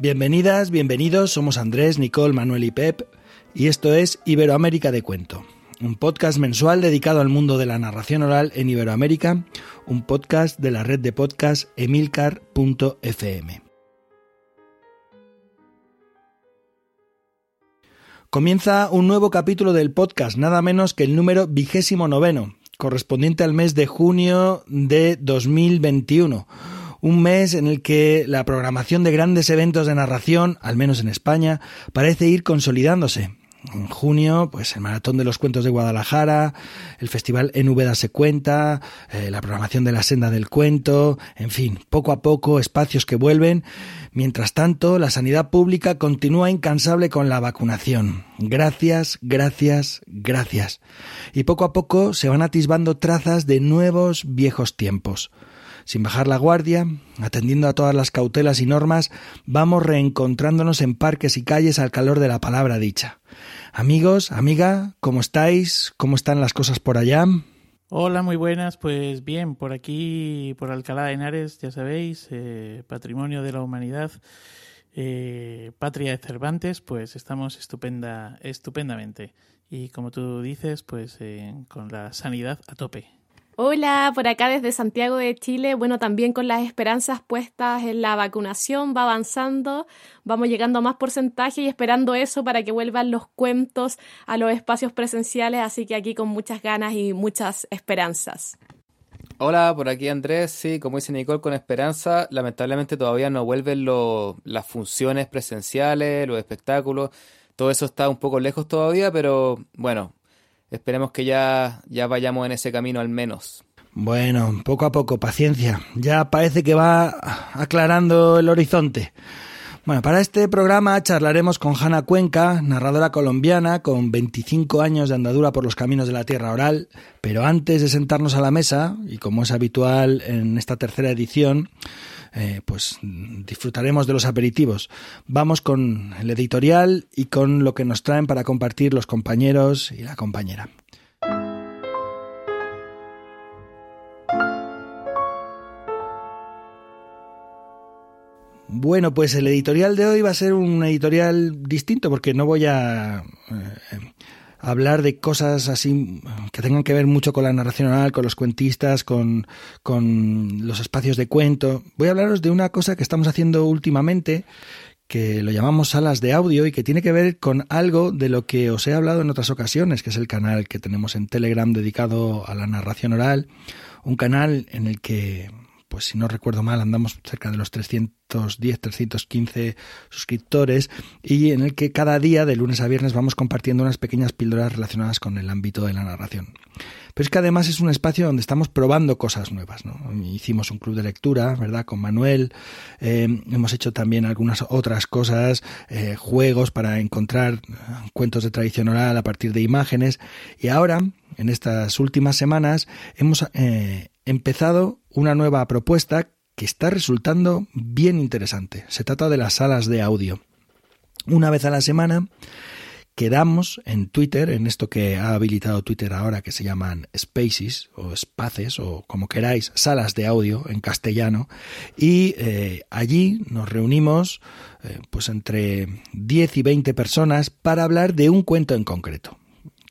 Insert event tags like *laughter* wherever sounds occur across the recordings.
Bienvenidas, bienvenidos, somos Andrés, Nicole, Manuel y Pep, y esto es Iberoamérica de Cuento, un podcast mensual dedicado al mundo de la narración oral en Iberoamérica, un podcast de la red de podcast emilcar.fm. Comienza un nuevo capítulo del podcast, nada menos que el número vigésimo noveno, correspondiente al mes de junio de 2021 un mes en el que la programación de grandes eventos de narración, al menos en España, parece ir consolidándose. En junio, pues el Maratón de los Cuentos de Guadalajara, el Festival En Úbeda se cuenta, eh, la programación de la Senda del Cuento, en fin, poco a poco espacios que vuelven. Mientras tanto, la sanidad pública continúa incansable con la vacunación. Gracias, gracias, gracias. Y poco a poco se van atisbando trazas de nuevos viejos tiempos. Sin bajar la guardia, atendiendo a todas las cautelas y normas, vamos reencontrándonos en parques y calles al calor de la palabra dicha. Amigos, amiga, ¿cómo estáis? ¿Cómo están las cosas por allá? Hola, muy buenas. Pues bien, por aquí, por Alcalá de Henares, ya sabéis, eh, patrimonio de la humanidad, eh, patria de Cervantes, pues estamos estupenda, estupendamente. Y como tú dices, pues eh, con la sanidad a tope. Hola, por acá desde Santiago de Chile. Bueno, también con las esperanzas puestas en la vacunación, va avanzando, vamos llegando a más porcentaje y esperando eso para que vuelvan los cuentos a los espacios presenciales, así que aquí con muchas ganas y muchas esperanzas. Hola, por aquí Andrés, sí, como dice Nicole, con esperanza, lamentablemente todavía no vuelven las funciones presenciales, los espectáculos, todo eso está un poco lejos todavía, pero bueno, Esperemos que ya, ya vayamos en ese camino al menos. Bueno, poco a poco, paciencia. Ya parece que va aclarando el horizonte. Bueno, para este programa charlaremos con Hanna Cuenca, narradora colombiana con 25 años de andadura por los caminos de la tierra oral, pero antes de sentarnos a la mesa, y como es habitual en esta tercera edición, eh, pues disfrutaremos de los aperitivos. Vamos con el editorial y con lo que nos traen para compartir los compañeros y la compañera. Bueno, pues el editorial de hoy va a ser un editorial distinto porque no voy a eh, hablar de cosas así que tengan que ver mucho con la narración oral, con los cuentistas, con, con los espacios de cuento. Voy a hablaros de una cosa que estamos haciendo últimamente que lo llamamos salas de audio y que tiene que ver con algo de lo que os he hablado en otras ocasiones, que es el canal que tenemos en Telegram dedicado a la narración oral, un canal en el que pues si no recuerdo mal, andamos cerca de los 310, 315 suscriptores y en el que cada día, de lunes a viernes, vamos compartiendo unas pequeñas píldoras relacionadas con el ámbito de la narración. Pero es que además es un espacio donde estamos probando cosas nuevas. Hicimos un club de lectura, ¿verdad? Con Manuel. Eh, hemos hecho también algunas otras cosas, eh, juegos para encontrar cuentos de tradición oral a partir de imágenes. Y ahora, en estas últimas semanas, hemos eh, empezado una nueva propuesta que está resultando bien interesante. Se trata de las salas de audio. Una vez a la semana quedamos en Twitter, en esto que ha habilitado Twitter ahora, que se llaman spaces o spaces o como queráis, salas de audio en castellano, y eh, allí nos reunimos eh, pues entre 10 y 20 personas para hablar de un cuento en concreto.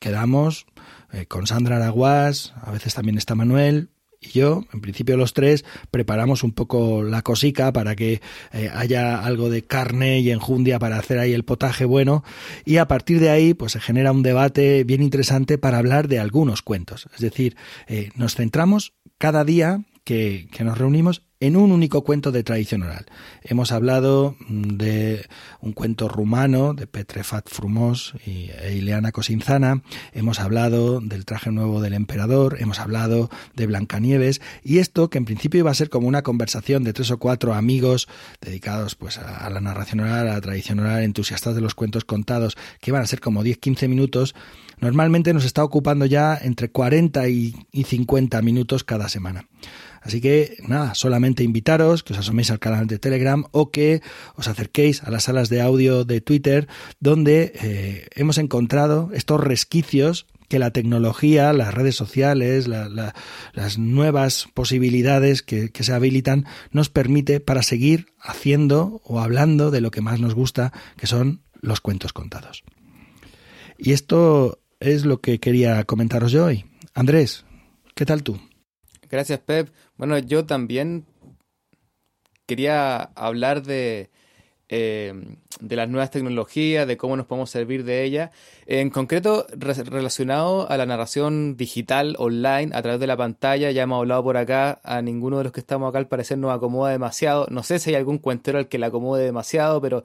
Quedamos eh, con Sandra Araguás, a veces también está Manuel, y yo, en principio los tres, preparamos un poco la cosica para que eh, haya algo de carne y enjundia para hacer ahí el potaje bueno y a partir de ahí pues se genera un debate bien interesante para hablar de algunos cuentos. Es decir, eh, nos centramos cada día que, nos reunimos en un único cuento de tradición oral. Hemos hablado mm, de un cuento rumano de Petrefat Frumos y e Ileana Cosinzana, hemos hablado del traje nuevo del emperador, hemos hablado de Blancanieves. Y esto que en principio iba a ser como una conversación de tres o cuatro amigos dedicados pues a, la narración oral, a la tradición oral, entusiastas de los cuentos contados, que iban a ser como 10-15 minutos, normalmente nos está ocupando ya entre 40 y 50 minutos cada semana. Así que nada, solamente invitaros que os asoméis al canal de Telegram o que os acerquéis a las salas de audio de Twitter donde eh, hemos encontrado estos resquicios que la tecnología, las redes sociales, las nuevas posibilidades que, que se habilitan nos permite para seguir haciendo o hablando de lo que más nos gusta, que son los cuentos contados. Y esto es lo que quería comentaros yo hoy. Andrés, ¿qué tal tú? Gracias, Pep. Bueno, yo también quería hablar de, eh, de las nuevas tecnologías, de cómo nos podemos servir de ellas, en concreto relacionado a la narración digital online a través de la pantalla. Ya hemos hablado por acá, a ninguno de los que estamos acá al parecer nos acomoda demasiado. No sé si hay algún cuentero al que le acomode demasiado, pero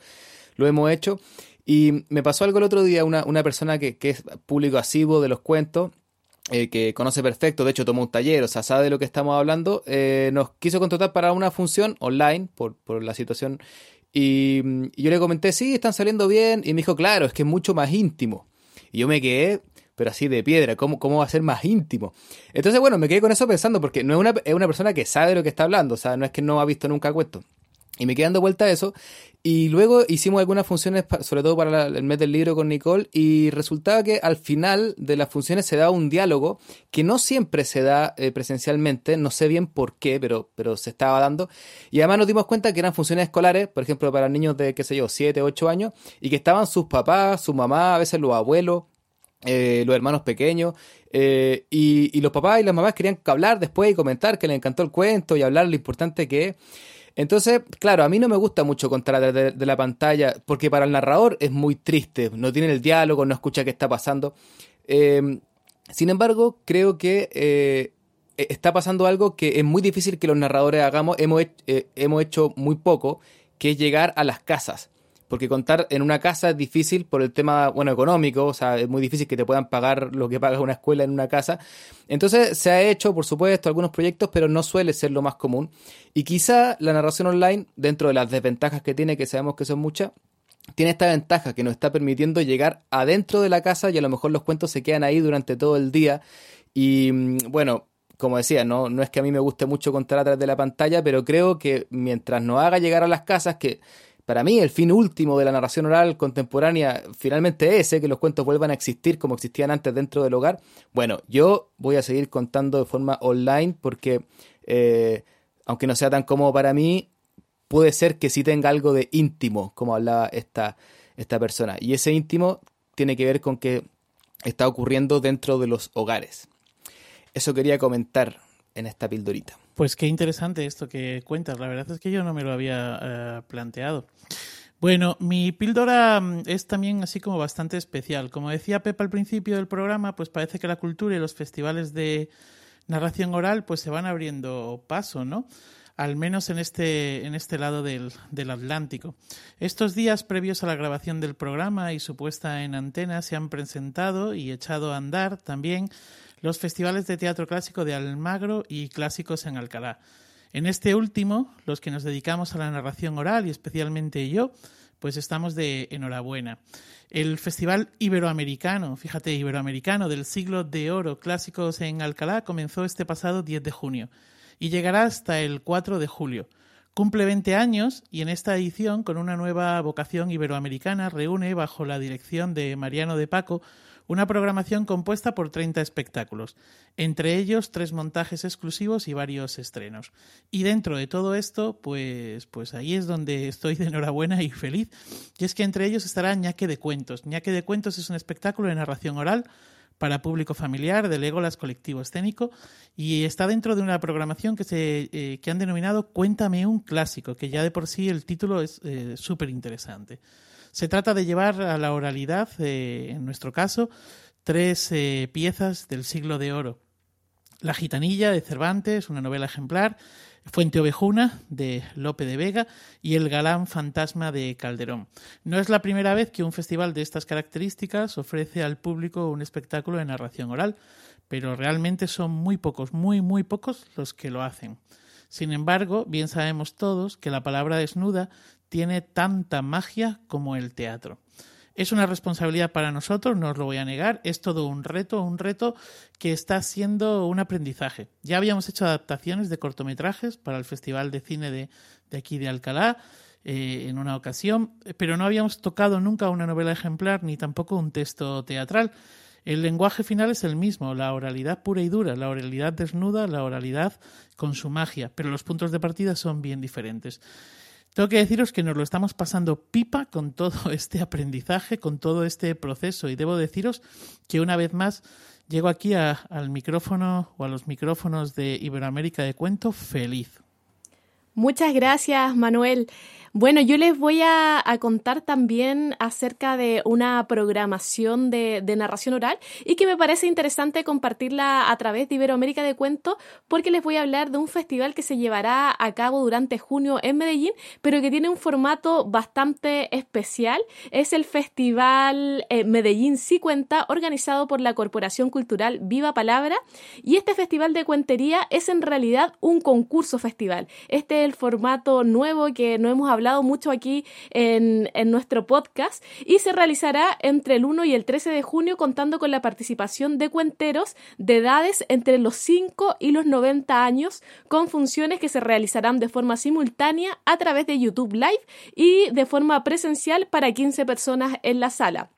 lo hemos hecho. Y me pasó algo el otro día, una, una persona que, que es público asiduo de los cuentos, eh, que conoce perfecto, de hecho tomó un taller, o sea, sabe de lo que estamos hablando, eh, nos quiso contratar para una función online por, por la situación. Y, yo le comenté, sí, están saliendo bien. Y me dijo, claro, es que es mucho más íntimo. Y yo me quedé, pero así de piedra, ¿cómo, cómo va a ser más íntimo? Entonces, bueno, me quedé con eso pensando, porque no es una, es una persona que sabe de lo que está hablando, o sea, no es que no ha visto nunca cuento. Y me quedé dando vuelta a eso. Y luego hicimos algunas funciones, sobre todo para el mes del libro con Nicole, y resultaba que al final de las funciones se daba un diálogo que no siempre se da eh, presencialmente, no sé bien por qué, pero, pero se estaba dando. Y además nos dimos cuenta que eran funciones escolares, por ejemplo, para niños de, qué sé yo, 7, 8 años, y que estaban sus papás, su mamá, a veces los abuelos, eh, los hermanos pequeños, eh, y, y, los papás y las mamás querían hablar después y comentar que les encantó el cuento y hablar lo importante que es. Entonces, claro, a mí no me gusta mucho contar de, de la pantalla, porque para el narrador es muy triste, no tiene el diálogo, no escucha qué está pasando. Eh, sin embargo, creo que eh, e, está pasando algo que es muy difícil que los narradores hagamos, hemos, eh, hemos hecho muy poco, que es llegar a las casas porque contar en una casa es difícil por el tema, bueno, económico, o sea, es muy difícil que te puedan pagar lo que paga una escuela en una casa. Entonces se ha hecho, por supuesto, algunos proyectos, pero no suele ser lo más común. Y quizá la narración online, dentro de las desventajas que tiene, que sabemos que son muchas, tiene esta ventaja que nos está permitiendo llegar adentro de la casa y a lo mejor los cuentos se quedan ahí durante todo el día. Y mm, bueno, como decía, no, no es que a mí me guste mucho contar a través de la pantalla, pero creo que mientras nos haga llegar a las casas, que para mí el fin último de la narración oral contemporánea finalmente es ese, que los cuentos vuelvan a existir como existían antes dentro del hogar. Bueno, yo voy a seguir contando de forma online porque, eh, aunque no sea tan cómodo para mí, puede ser que sí tenga algo de íntimo, como hablaba esta, esta persona. Y ese íntimo tiene que ver con que está ocurriendo dentro de los hogares. Eso quería comentar en esta pildorita. Pues qué interesante esto que cuentas. La verdad es que yo no me lo había eh, planteado. Bueno, mi píldora mm, es también así como bastante especial. Como decía Pepa al principio del programa, pues parece que la cultura y los festivales de narración oral pues se van abriendo paso, ¿no? Al menos en este, en este lado del, del Atlántico. Estos días previos a la grabación del programa y su puesta en antena se han presentado y echado a andar también los festivales de teatro clásico de Almagro y clásicos en Alcalá. En este último, los que nos dedicamos a la narración oral y especialmente yo, pues estamos de enhorabuena. El Festival Iberoamericano, fíjate, Iberoamericano del siglo de oro clásicos en Alcalá comenzó este pasado 10 de junio y llegará hasta el 4 de julio. Cumple 20 años y en esta edición, con una nueva vocación iberoamericana, reúne bajo la dirección de Mariano de Paco una programación compuesta por 30 espectáculos, entre ellos tres montajes exclusivos y varios estrenos. Y dentro de todo esto, pues, pues ahí es donde estoy de enhorabuena y feliz. Y es que entre ellos estará Ñaque de Cuentos. Ñaque de Cuentos es un espectáculo de narración oral para público familiar del Legolas Colectivo Escénico y está dentro de una programación que, se, eh, que han denominado Cuéntame un clásico, que ya de por sí el título es eh, súper interesante. Se trata de llevar a la oralidad, eh, en nuestro caso, tres eh, piezas del siglo de oro. La gitanilla de Cervantes, una novela ejemplar, Fuente Ovejuna de Lope de Vega y El galán fantasma de Calderón. No es la primera vez que un festival de estas características ofrece al público un espectáculo de narración oral, pero realmente son muy pocos, muy, muy pocos los que lo hacen. Sin embargo, bien sabemos todos que la palabra desnuda tiene tanta magia como el teatro. Es una responsabilidad para nosotros, no os lo voy a negar, es todo un reto, un reto que está siendo un aprendizaje. Ya habíamos hecho adaptaciones de cortometrajes para el Festival de Cine de, aquí de Alcalá eh, en una ocasión, pero no habíamos tocado nunca una novela ejemplar ni tampoco un texto teatral. El lenguaje final es el mismo, la oralidad pura y dura, la oralidad desnuda, la oralidad con su magia, pero los puntos de partida son bien diferentes. Tengo que deciros que nos lo estamos pasando pipa con todo *laughs* este aprendizaje, con todo este proceso y debo deciros que una vez más llego aquí al micrófono o a los micrófonos de Iberoamérica de Cuento feliz. Muchas gracias, Manuel. Bueno, yo les voy a, contar también acerca de una programación de, narración oral y que me parece interesante compartirla a través de Iberoamérica de Cuentos porque les voy a hablar de un festival que se llevará a cabo durante junio en Medellín, pero que tiene un formato bastante especial. Es el Festival eh, Medellín Sí Cuenta, organizado por la Corporación Cultural Viva Palabra. Y este festival de cuentería es en realidad un concurso festival. Este es el formato nuevo que no hemos hablado mucho aquí en, en nuestro podcast y se realizará entre el 1 y el 13 de junio contando con la participación de cuenteros de edades entre los 5 y los 90 años con funciones que se realizarán de forma simultánea a través de YouTube Live y de forma presencial para 15 personas en la sala.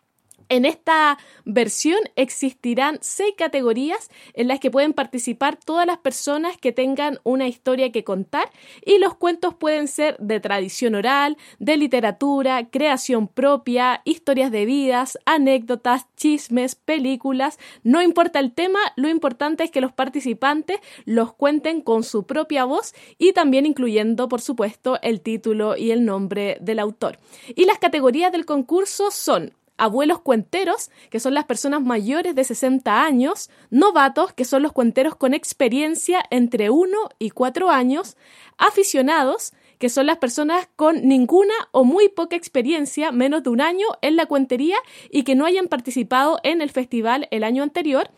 En esta versión existirán seis categorías en las que pueden participar todas las personas que tengan una historia que contar y los cuentos pueden ser de tradición oral, de literatura, creación propia, historias de vidas, anécdotas, chismes, películas. No importa el tema, lo importante es que los participantes los cuenten con su propia voz y también incluyendo, por supuesto, el título y el nombre del autor. Y las categorías del concurso son abuelos cuenteros, que son las personas mayores de 60 años, novatos, que son los cuenteros con experiencia entre 1 y 4 años, aficionados, que son las personas con ninguna o muy poca experiencia, menos de un año en la cuentería y que no hayan participado en el festival el año anterior,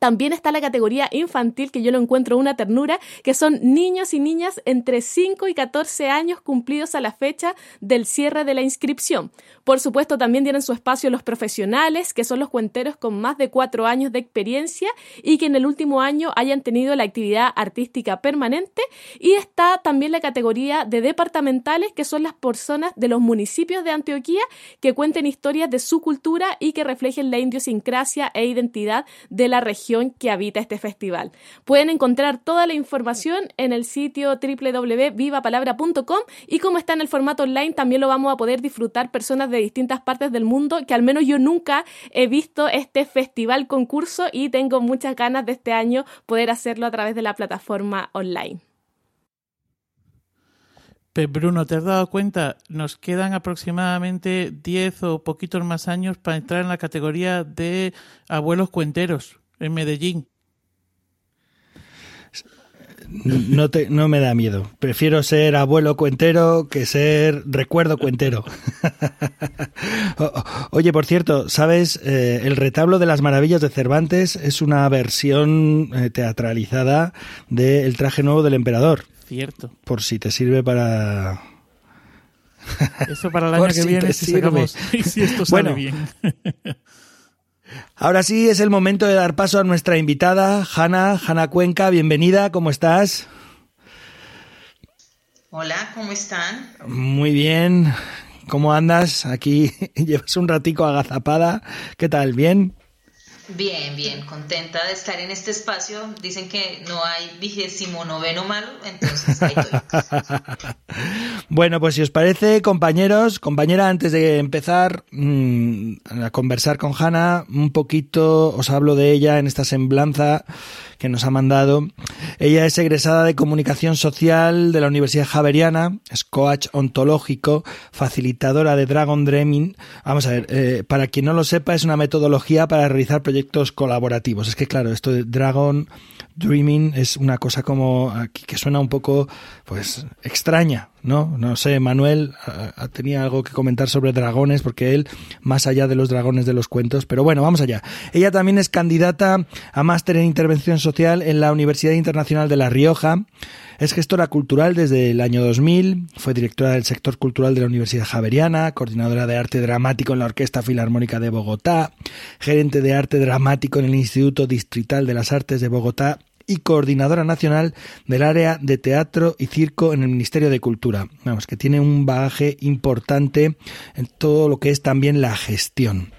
también está la categoría infantil, que yo lo encuentro una ternura, que son niños y niñas entre 5 y 14 años cumplidos a la fecha del cierre de la inscripción. Por supuesto, también tienen su espacio los profesionales, que son los cuenteros con más de 4 años de experiencia y que en el último año hayan tenido la actividad artística permanente. Y está también la categoría de departamentales, que son las personas de los municipios de Antioquía que cuenten historias de su cultura y que reflejen la idiosincrasia e identidad de la región que habita este festival. Pueden encontrar toda la información en el sitio www.vivapalabra.com y como está en el formato online también lo vamos a poder disfrutar personas de distintas partes del mundo que al menos yo nunca he visto este festival concurso y tengo muchas ganas de este año poder hacerlo a través de la plataforma online. Bruno, ¿te has dado cuenta? Nos quedan aproximadamente 10 o poquitos más años para entrar en la categoría de abuelos cuenteros en Medellín. No, te, no me da miedo. Prefiero ser abuelo cuentero que ser recuerdo cuentero. *laughs* Oye, por cierto, ¿sabes? Eh, el retablo de las maravillas de Cervantes es una versión eh, teatralizada del traje nuevo del emperador. Cierto. Por si te sirve para... Eso para el *laughs* año que viene, si, *laughs* si esto sale bien. Ahora sí es el momento de dar paso a nuestra invitada, Hanna, Hanna Cuenca. Bienvenida, ¿cómo estás? Hola, ¿cómo están? Muy bien. ¿Cómo andas? Aquí *laughs* llevas un ratico agazapada. ¿Qué tal? ¿Bien? Bien, bien, contenta de estar en este espacio. Dicen que no hay vigésimo noveno malo, entonces ahí estoy. *laughs* bueno, pues si os parece, compañeros, compañera, antes de empezar mm, a conversar con Hanna, un poquito os hablo de ella en esta semblanza que nos ha mandado. Ella es egresada de Comunicación Social de la Universidad Javeriana, es coach ontológico, facilitadora de Dragon Dreaming. Vamos a ver, eh, para quien no lo sepa, es una metodología para realizar proyectos colaborativos. Es que claro, esto de Dragon Dreaming es una cosa como que suena un poco pues extraña, ¿no? No sé, Manuel tenía algo que comentar sobre dragones porque él más allá de los dragones de los cuentos, pero bueno, vamos allá. Ella también es candidata a máster en intervención social en la Universidad Internacional de La Rioja. Es gestora cultural desde el año 2000, fue directora del sector cultural de la Universidad Javeriana, coordinadora de arte dramático en la Orquesta Filarmónica de Bogotá, gerente de arte dramático en el Instituto Distrital de las Artes de Bogotá y coordinadora nacional del área de teatro y circo en el Ministerio de Cultura. Vamos, que tiene un bagaje importante en todo lo que es también la gestión.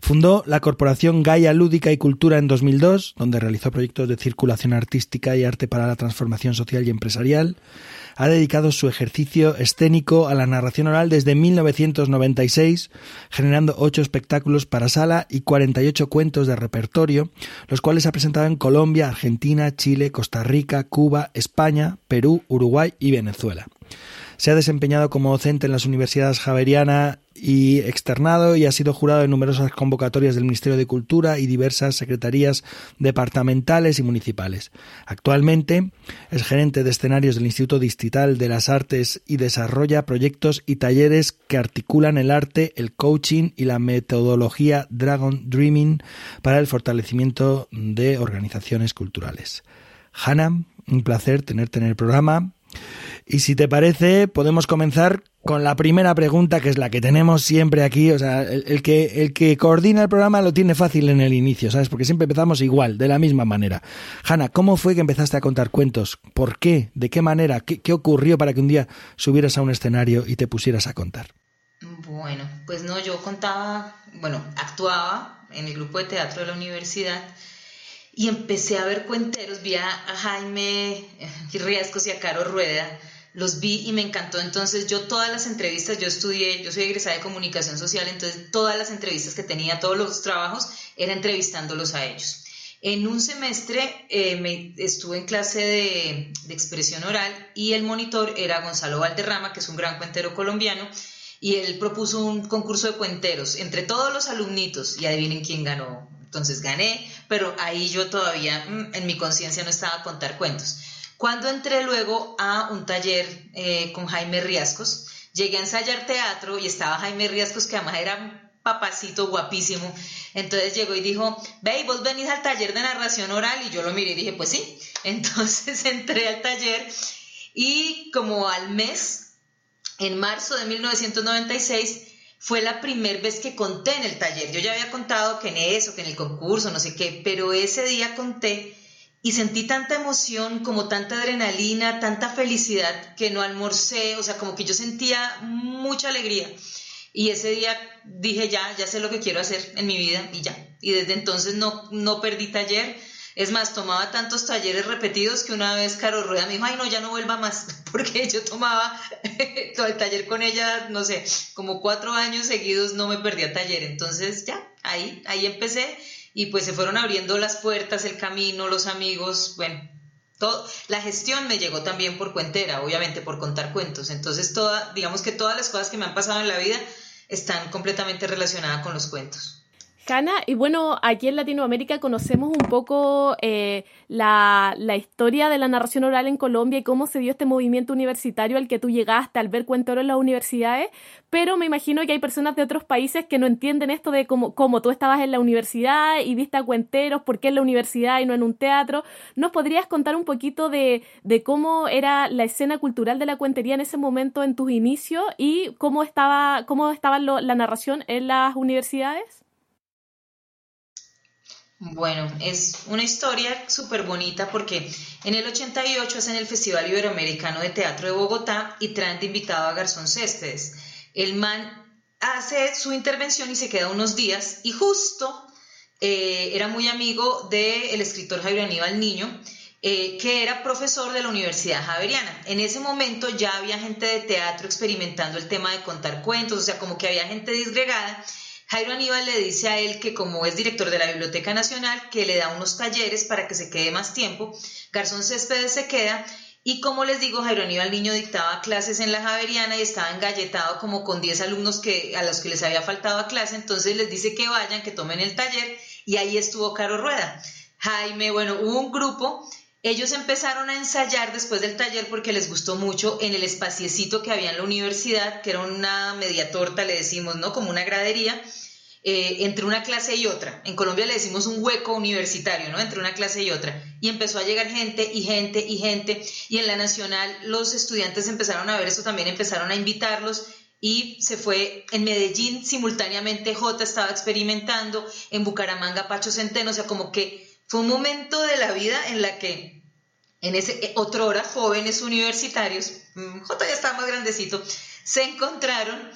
Fundó la corporación Gaia Lúdica y Cultura en 2002, donde realizó proyectos de circulación artística y arte para la transformación social y empresarial. Ha dedicado su ejercicio escénico a la narración oral desde 1996, generando ocho espectáculos para sala y 48 cuentos de repertorio, los cuales ha presentado en Colombia, Argentina, Chile, Costa Rica, Cuba, España, Perú, Uruguay y Venezuela. Se ha desempeñado como docente en las universidades Javeriana y externado y ha sido jurado en numerosas convocatorias del Ministerio de Cultura y diversas secretarías departamentales y municipales. Actualmente es gerente de escenarios del Instituto Distrital de las Artes y desarrolla proyectos y talleres que articulan el arte, el coaching y la metodología Dragon Dreaming para el fortalecimiento de organizaciones culturales. Hanna, un placer tenerte en el programa. Y si te parece, podemos comenzar con la primera pregunta, que es la que tenemos siempre aquí. O sea, el, que, el que coordina el programa lo tiene fácil en el inicio, ¿sabes? Porque siempre empezamos igual, de la misma manera. Hanna, ¿cómo fue que empezaste a contar cuentos? ¿Por qué? ¿De qué manera? ¿Qué, qué ocurrió para que un día subieras a un escenario y te pusieras a contar? Bueno, pues no, yo contaba, bueno, actuaba en el grupo de teatro de la universidad y empecé a ver cuenteros, vi a Jaime Riescos y a Caro Rueda los vi y me encantó. Entonces yo todas las entrevistas, yo estudié, yo soy egresada de comunicación social, entonces todas las entrevistas que tenía, todos los trabajos, era entrevistándolos a ellos. En un semestre eh, me, estuve en clase de, de, expresión oral y el monitor era Gonzalo Valderrama, que es un gran cuentero colombiano, y él propuso un concurso de cuenteros entre todos los alumnitos y adivinen quién ganó. Entonces gané, pero ahí yo todavía mm, en mi conciencia no estaba a contar cuentos. Cuando entré luego a un taller eh, con Jaime Riascos, llegué a ensayar teatro y estaba Jaime Riascos, que además era papacito guapísimo. Entonces llegó y dijo, ve, vos venís al taller de narración oral. Y yo lo miré y dije, pues sí. *laughs* Entonces entré al taller y como al mes, en marzo de 1996, fue la primera vez que conté en el taller. Yo ya había contado que en eso, que en el concurso, no sé qué, pero ese día conté y sentí tanta emoción, como tanta adrenalina, tanta felicidad que no almorcé, o sea, como que yo sentía mucha alegría. Y ese día dije, ya, ya sé lo que quiero hacer en mi vida y ya. Y desde entonces no, no perdí taller. Es más, tomaba tantos talleres repetidos que una vez Caro Rueda me dijo, ay no, ya no vuelva más, *laughs* porque yo tomaba *laughs* todo el taller con ella, no sé, como cuatro años seguidos no me perdía taller. Entonces ya, ahí, ahí empecé y pues se fueron abriendo las puertas, el camino, los amigos, bueno, todo, la gestión me llegó también por cuentera, obviamente por contar cuentos, entonces digamos que todas las cosas que me han pasado en la vida están completamente relacionadas con los cuentos y bueno, aquí en Latinoamérica conocemos un poco eh, la, historia de la narración oral en Colombia y cómo se dio este movimiento universitario al que tú llegaste al ver cuentos en las universidades, pero me imagino que hay personas de otros países que no entienden esto de cómo, cómo tú estabas en la universidad y viste a cuenteros, por qué en la universidad y no en un teatro. ¿Nos podrías contar un poquito de, de cómo era la escena cultural de la cuentería en ese momento en tus inicios y cómo estaba, cómo estaba la narración en las universidades? Bueno, es una historia súper bonita porque en el 88 hacen el Festival Iberoamericano de Teatro de Bogotá y traen de invitado a Garzón Céspedes. El man hace su intervención y se queda unos días y justo eh, era muy amigo del escritor Javier Aníbal Niño, eh, que era profesor de la Universidad Javeriana. En ese momento ya había gente de teatro experimentando el tema de contar cuentos, o sea, como que había gente disgregada Jairo Aníbal le dice a él que como es director de la Biblioteca Nacional, que le da unos talleres para que se quede más tiempo. Garzón Céspedes se queda y como les digo, Jairo Aníbal Niño dictaba clases en la Javeriana y estaba engalletado como con 10 alumnos que, a los que les había faltado a clase, entonces les dice que vayan, que tomen el taller y ahí estuvo Caro Rueda. Jaime, bueno, hubo un grupo ellos empezaron a ensayar después del taller porque les gustó mucho en el espaciecito que había en la universidad, que era una media torta, le decimos, ¿no? Como una gradería, eh, entre una clase y otra. En Colombia le decimos un hueco universitario, ¿no? Entre una clase y otra. Y empezó a llegar gente y gente y gente. Y en la nacional los estudiantes empezaron a ver eso también, empezaron a invitarlos. Y se fue en Medellín simultáneamente, J estaba experimentando, en Bucaramanga Pacho Centeno, o sea, como que fue un momento de la vida en la que, en ese eh, otro hora, jóvenes universitarios, mm, J ya estaba más grandecito, se encontraron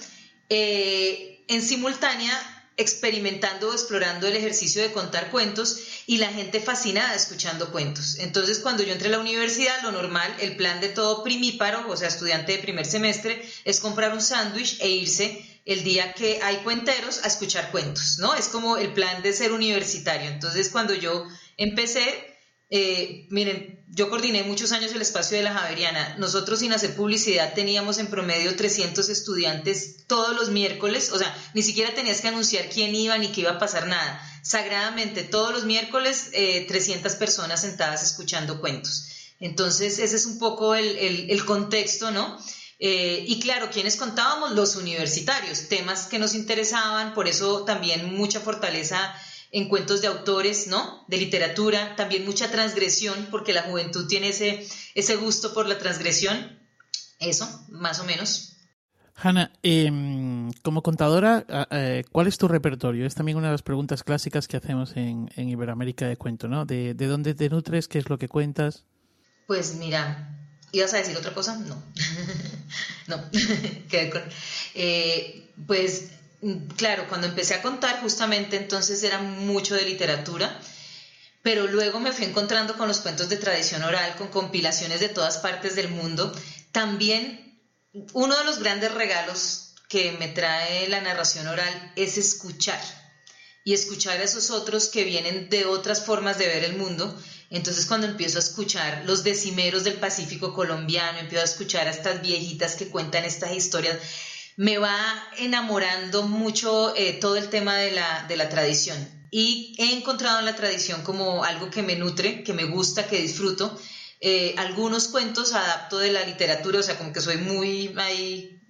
eh, en simultánea experimentando o explorando el ejercicio de contar cuentos y la gente fascinada escuchando cuentos. Entonces, cuando yo entré a la universidad, lo normal, el plan de todo primíparo, o sea, estudiante de primer semestre, es comprar un sándwich e irse el día que hay cuenteros a escuchar cuentos, ¿no? Es como el plan de ser universitario. Entonces, cuando yo empecé, eh, miren, yo coordiné muchos años el espacio de la Javeriana. Nosotros sin hacer publicidad teníamos en promedio 300 estudiantes todos los miércoles, o sea, ni siquiera tenías que anunciar quién iba ni qué iba a pasar nada. Sagradamente, todos los miércoles 300 eh, personas sentadas escuchando cuentos. Entonces, ese es un poco el, contexto, ¿no? Eh, y claro, ¿quiénes contábamos? Los universitarios, temas que nos interesaban, por eso también mucha fortaleza en cuentos de autores, ¿no? De literatura, también mucha transgresión, porque la juventud tiene ese, ese gusto por la transgresión. Eso, más o menos. Hanna, em, como contadora, eh, ¿cuál es tu repertorio? Es también una de las preguntas clásicas que hacemos en, Iberoamérica de cuento, ¿no? De, dónde te nutres? ¿Qué es lo que cuentas? Pues mira, ¿ibas a decir otra cosa? No. *laughs* no. *laughs* Eh, pues claro, cuando empecé a contar justamente entonces era mucho de literatura, pero luego me fui encontrando con los cuentos de tradición oral, con compilaciones de todas partes del mundo. También uno de los grandes regalos que me trae la narración oral es escuchar y escuchar a esos otros que vienen de otras formas de ver el mundo. Entonces cuando empiezo a escuchar los decimeros del Pacífico colombiano, empiezo a escuchar a estas viejitas que cuentan estas historias, me va enamorando mucho eh, todo el tema de la, de la tradición. Y he encontrado en la tradición como algo que me nutre, que me gusta, que disfruto. Eh, algunos cuentos adapto de la literatura, o sea, como que soy muy ahí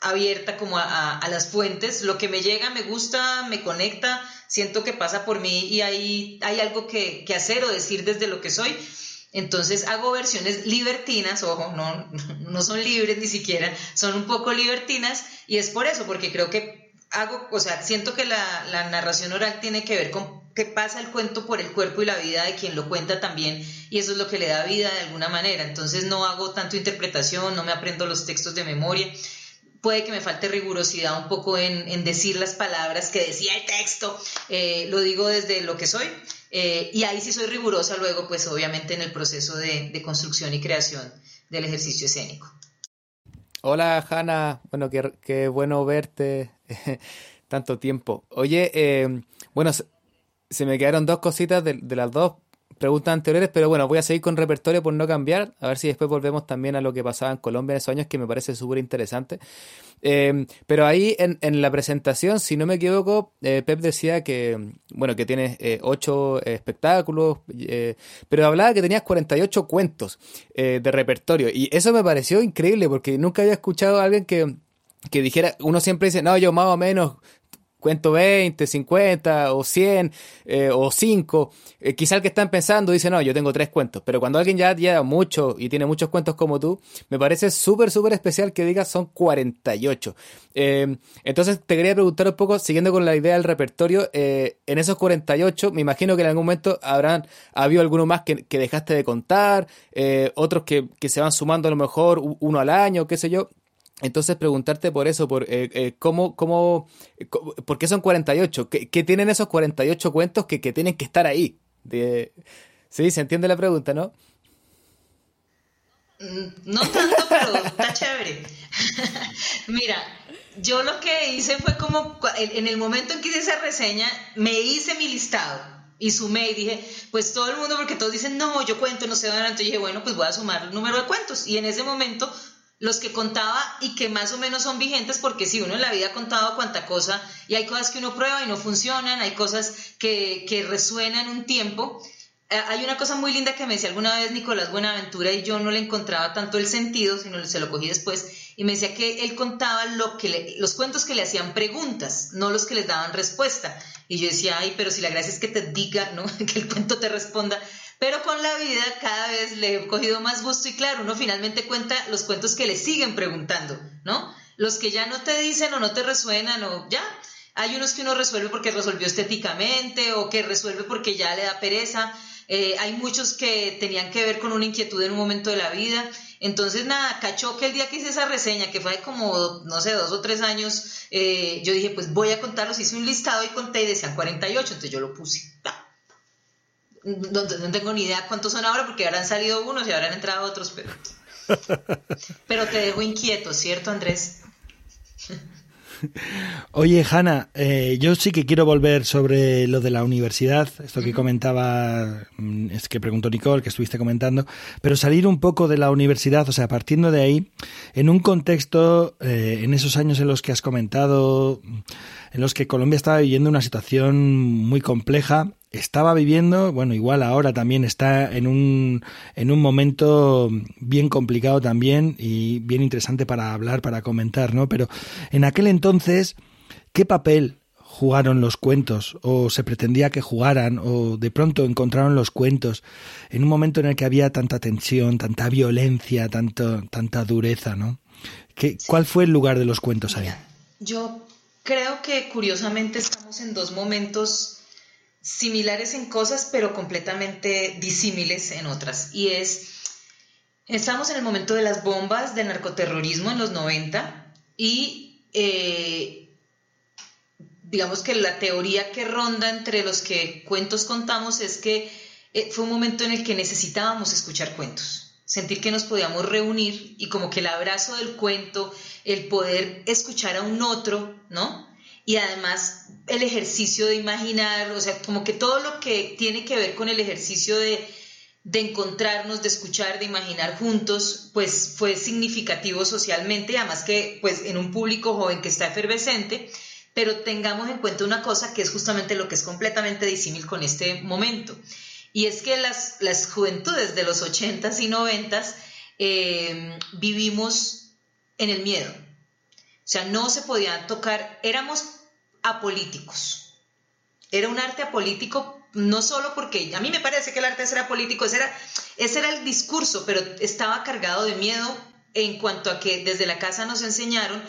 abierta como a, a, las fuentes. Lo que me llega me gusta, me conecta, siento que pasa por mí y ahí hay algo que, que hacer o decir desde lo que soy. Entonces hago versiones libertinas, ojo, no, no son libres ni siquiera, son un poco libertinas y es por eso, porque creo que hago, o sea, siento que la, narración oral tiene que ver con que pasa el cuento por el cuerpo y la vida de quien lo cuenta también y eso es lo que le da vida de alguna manera. Entonces no hago tanto interpretación, no me aprendo los textos de memoria. Puede que me falte rigurosidad un poco en, decir las palabras que decía el texto, eh, lo digo desde lo que soy, eh, y ahí sí soy rigurosa luego, pues obviamente en el proceso de, construcción y creación del ejercicio escénico. Hola Hanna, bueno, qué, bueno verte *laughs* tanto tiempo. Oye, eh, bueno, se me quedaron dos cositas de, de las dos preguntas anteriores, pero bueno, voy a seguir con repertorio por no cambiar, a ver si después volvemos también a lo que pasaba en Colombia en esos años, que me parece súper interesante. Em, pero ahí en, en, la presentación, si no me equivoco, eh, Pep decía que, bueno, que tienes eh, ocho espectáculos, eh, pero hablaba que tenías 48 cuentos de repertorio, y eso me pareció increíble, porque nunca había escuchado a alguien que que dijera, uno siempre dice, no, yo más o menos cuento 20, 50 o 100 eh, o 5, eh, quizá el que están pensando dice, no, yo tengo tres cuentos, pero cuando alguien ya lleva mucho y tiene muchos cuentos como tú, me parece súper, súper especial que digas son 48. Eh, entonces te quería preguntar un poco, siguiendo con la idea del repertorio, en esos 48, me imagino que en algún momento habrán habido alguno más que, dejaste de contar, otros que, que se van sumando a lo mejor uno al año, qué sé yo. Entonces preguntarte por eso, por eh, eh, cómo, cómo, por qué son 48, ¿Qué, qué tienen esos 48 cuentos que, que tienen que estar ahí. Sí, se entiende la pregunta, ¿no? Mm, no tanto, pero está chévere. *laughs* Mira, yo lo que hice fue como, en el momento en que hice esa reseña, me hice mi listado y sumé y dije, pues todo el mundo, porque todos dicen, no, yo cuento, no sé dónde, entonces dije, bueno, pues voy a sumar el número de cuentos. Y en ese momento los que contaba y que más o menos son vigentes porque si uno en la vida ha contado cuánta cosa y hay cosas que uno prueba y no funcionan, hay cosas que, que resuenan un tiempo. Eh, hay una cosa muy linda que me decía alguna vez Nicolás Buenaventura y yo no le encontraba tanto el sentido, sino se lo cogí después, y me decía que él contaba los cuentos que le hacían preguntas, no los que les daban respuesta. Y yo decía, ay, pero si la gracia es que te diga, ¿no? *laughs* que el cuento te responda. Pero con la vida cada vez le he cogido más gusto y claro, uno finalmente cuenta los cuentos que le siguen preguntando, ¿no? Los que ya no te dicen o no te resuenan o ya. Hay unos que uno resuelve porque resolvió estéticamente o que resuelve porque ya le da pereza. eh, hay muchos que tenían que ver con una inquietud en un momento de la vida. Entonces, nada, cachó que el día que hice esa reseña, que fue como, no sé, dos o tres años, eh, yo dije, pues voy a contarlos, hice un listado y conté y decían 48, entonces yo lo puse. No, no, tengo ni idea cuántos son ahora porque habrán salido unos y habrán entrado otros, pero, *laughs* pero te dejo inquieto, ¿cierto, Andrés? *laughs* Oye, Hanna, eh, yo sí que quiero volver sobre lo de la universidad, esto que comentaba, mm, es que preguntó Nicole, que estuviste comentando, pero salir un poco de la universidad, o sea, partiendo de ahí, en un contexto, eh, en esos años en los que has comentado, en los que Colombia estaba viviendo una situación muy compleja, estaba viviendo, bueno, igual ahora también está en un, en un momento bien complicado también y bien interesante para hablar, para comentar, ¿no? Pero en aquel entonces, ¿qué papel jugaron los cuentos o se pretendía que jugaran o de pronto encontraron los cuentos en un momento en el que había tanta tensión, tanta violencia, tanto, tanta dureza, ¿no? ¿Qué, ¿Cuál fue el lugar de los cuentos ahí? Yo creo que curiosamente estamos en dos momentos similares en cosas, pero completamente disímiles en otras. Y es, estamos en el momento de las bombas de narcoterrorismo en los 90 y eh, digamos que la teoría que ronda entre los que cuentos contamos es que eh, fue un momento en el que necesitábamos escuchar cuentos, sentir que nos podíamos reunir y como que el abrazo del cuento, el poder escuchar a un otro, ¿no? Y además el ejercicio de imaginar, o sea, como que todo lo que tiene que ver con el ejercicio de, de encontrarnos, de escuchar, de imaginar juntos, pues fue significativo socialmente, además que pues en un público joven que está efervescente, pero tengamos en cuenta una cosa que es justamente lo que es completamente disímil con este momento, y es que las, las juventudes de los 80s y 90s eh, vivimos en el miedo, sea, no se podían tocar, éramos apolíticos. Era un arte apolítico, no solo porque a mí me parece que el arte era político, ese era, ese era el discurso, pero estaba cargado de miedo en cuanto a que desde la casa nos enseñaron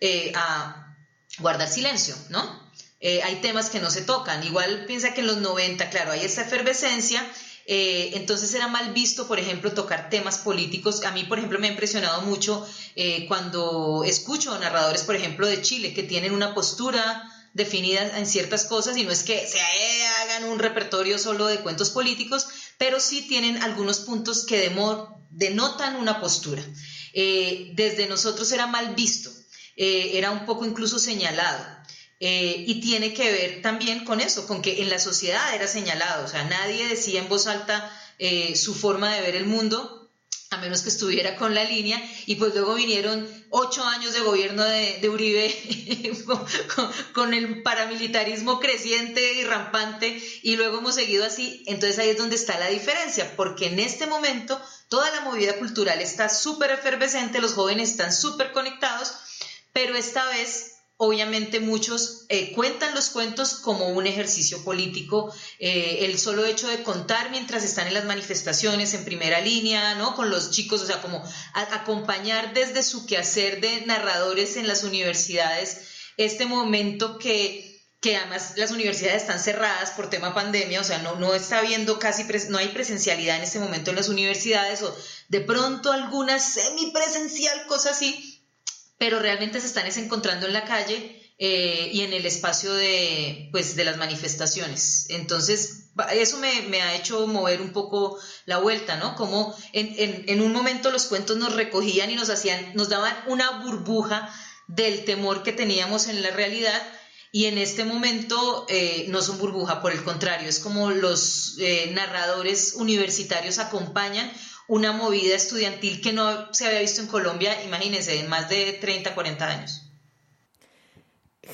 eh, a guardar silencio, ¿no? Eh, hay temas que no se tocan. Igual piensa que en los 90, claro, hay esa efervescencia eh, entonces era mal visto, por ejemplo, tocar temas políticos. A mí, por ejemplo, me ha impresionado mucho eh, cuando escucho narradores, por ejemplo, de Chile, que tienen una postura definida en ciertas cosas y no es que se hagan un repertorio solo de cuentos políticos, pero sí tienen algunos puntos que denotan una postura. Eh, desde nosotros era mal visto, era un poco incluso señalado. Eh, y tiene que ver también con eso, con que en la sociedad era señalado, o sea, nadie decía en voz alta eh, su forma de ver el mundo, a menos que estuviera con la línea, y pues luego vinieron ocho años de gobierno de, Uribe *laughs* con, el paramilitarismo creciente y rampante, y luego hemos seguido así, entonces ahí es donde está la diferencia, porque en este momento toda la movida cultural está súper efervescente, los jóvenes están súper conectados, pero esta vez Obviamente muchos eh, cuentan los cuentos como un ejercicio político, eh, el solo hecho de contar mientras están en las manifestaciones en primera línea, ¿no? Con los chicos, o sea, como acompañar desde su quehacer de narradores en las universidades este momento que, que además las universidades están cerradas por tema pandemia, o sea, no, no está habiendo casi, no hay presencialidad en este momento en las universidades o de pronto alguna semipresencial, cosa así, pero realmente se están encontrando en la calle eh, y en el espacio de, pues, de las manifestaciones. Entonces, eso me, ha hecho mover un poco la vuelta, ¿no? Como en, un momento los cuentos nos recogían y nos hacían, nos daban una burbuja del temor que teníamos en la realidad. Y en este momento eh, no son burbuja, por el contrario, es como los eh, narradores universitarios acompañan una movida estudiantil que no se había visto en Colombia, imagínense, en más de 30, 40 años.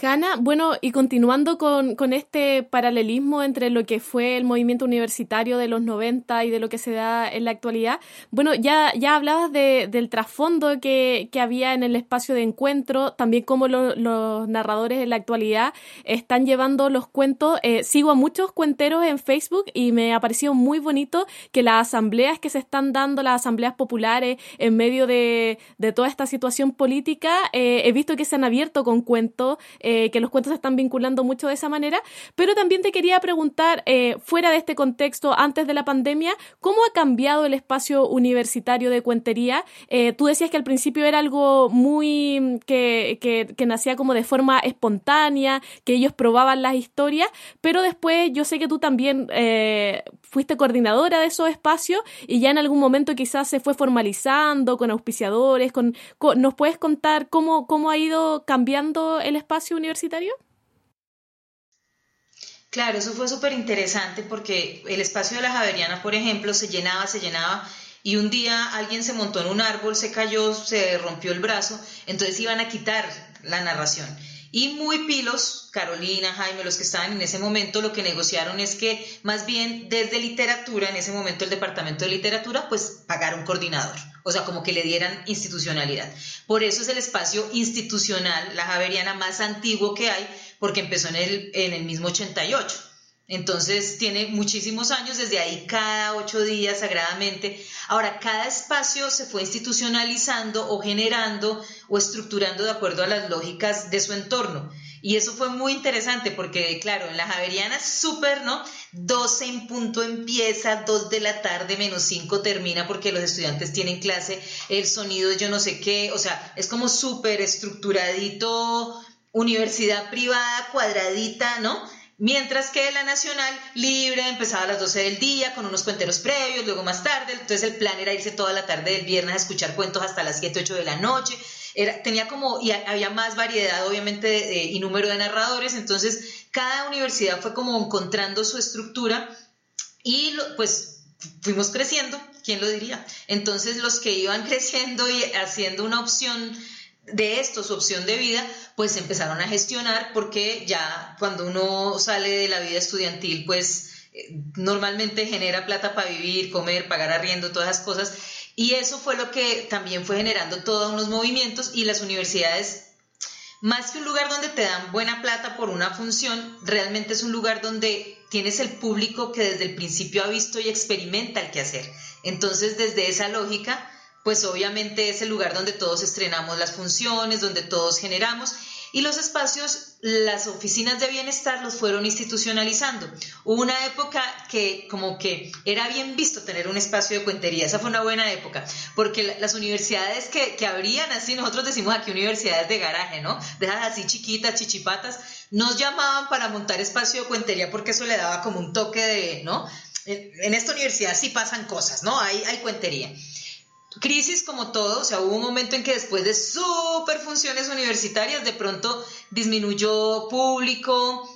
Hanna, bueno, y continuando con, este paralelismo entre lo que fue el movimiento universitario de los 90 y de lo que se da en la actualidad, bueno, ya, ya hablabas del trasfondo que, había en el espacio de encuentro, también cómo los narradores en la actualidad están llevando los cuentos. Eh, sigo a muchos cuenteros en Facebook y me ha parecido muy bonito que las asambleas que se están dando, las asambleas populares, en medio de, toda esta situación política, eh, he visto que se han abierto con cuentos eh, que los cuentos se están vinculando mucho de esa manera, pero también te quería preguntar, eh, fuera de este contexto, antes de la pandemia, ¿cómo ha cambiado el espacio universitario de cuentería? Eh, tú decías que al principio era algo muy que, que, que nacía como de forma espontánea, que ellos probaban las historias, pero después yo sé que tú también eh, fuiste coordinadora de esos espacios y ya en algún momento quizás se fue formalizando con auspiciadores, con, ¿nos puedes contar cómo, cómo ha ido cambiando el espacio universitario? Claro, eso fue súper interesante porque el espacio de la Javeriana, por ejemplo, se llenaba, se llenaba y un día alguien se montó en un árbol, se cayó, se rompió el brazo, entonces iban a quitar la narración. Y muy pilos, Carolina, Jaime, los que estaban en ese momento, lo que negociaron es que más bien desde literatura, en ese momento el departamento de literatura, pues pagara un coordinador, o sea, como que le dieran institucionalidad. Por eso es el espacio institucional, la Javeriana más antiguo que hay, porque empezó en el, en el mismo 88. Entonces tiene muchísimos años, desde ahí cada ocho días sagradamente. Ahora, cada espacio se fue institucionalizando o generando o estructurando de acuerdo a las lógicas de su entorno. Y eso fue muy interesante porque, claro, en la Javeriana súper, ¿no? 12 en punto empieza, 2 de la tarde menos 5 termina porque los estudiantes tienen clase, el sonido yo no sé qué, o sea, es como súper estructuradito, universidad privada, cuadradita, ¿no? Mientras que la nacional libre empezaba a las 12 del día con unos cuenteros previos, luego más tarde, entonces el plan era irse toda la tarde del viernes a escuchar cuentos hasta las 7, 8 de la noche. Era, tenía como, y había más variedad obviamente y número de narradores, entonces cada universidad fue como encontrando su estructura y pues fuimos creciendo, ¿quién lo diría? Entonces los que iban *laughs* creciendo y haciendo una opción de esto, su opción de vida, pues empezaron a gestionar porque ya cuando uno sale de la vida estudiantil, pues eh, normalmente genera plata para vivir, comer, pagar arriendo, todas esas cosas. Y eso fue lo que también fue generando todos unos movimientos y las universidades, más que un lugar donde te dan buena plata por una función, realmente es un lugar donde tienes el público que desde el principio ha visto y experimenta el hacer Entonces, desde esa lógica, pues obviamente es el lugar donde todos estrenamos las funciones, donde todos generamos y los espacios, las oficinas de bienestar los fueron institucionalizando. Hubo una época que como que era bien visto tener un espacio de cuentería, esa fue una buena época, porque las universidades que, que abrían así, nosotros decimos aquí universidades de garaje, ¿no? Dejas así chiquitas, chichipatas, nos llamaban para montar espacio de cuentería porque eso le daba como un toque de, ¿no? En, esta universidad sí pasan cosas, ¿no? Hay, hay cuentería crisis como todo, o sea, hubo un momento en que después de super funciones universitarias, de pronto disminuyó público,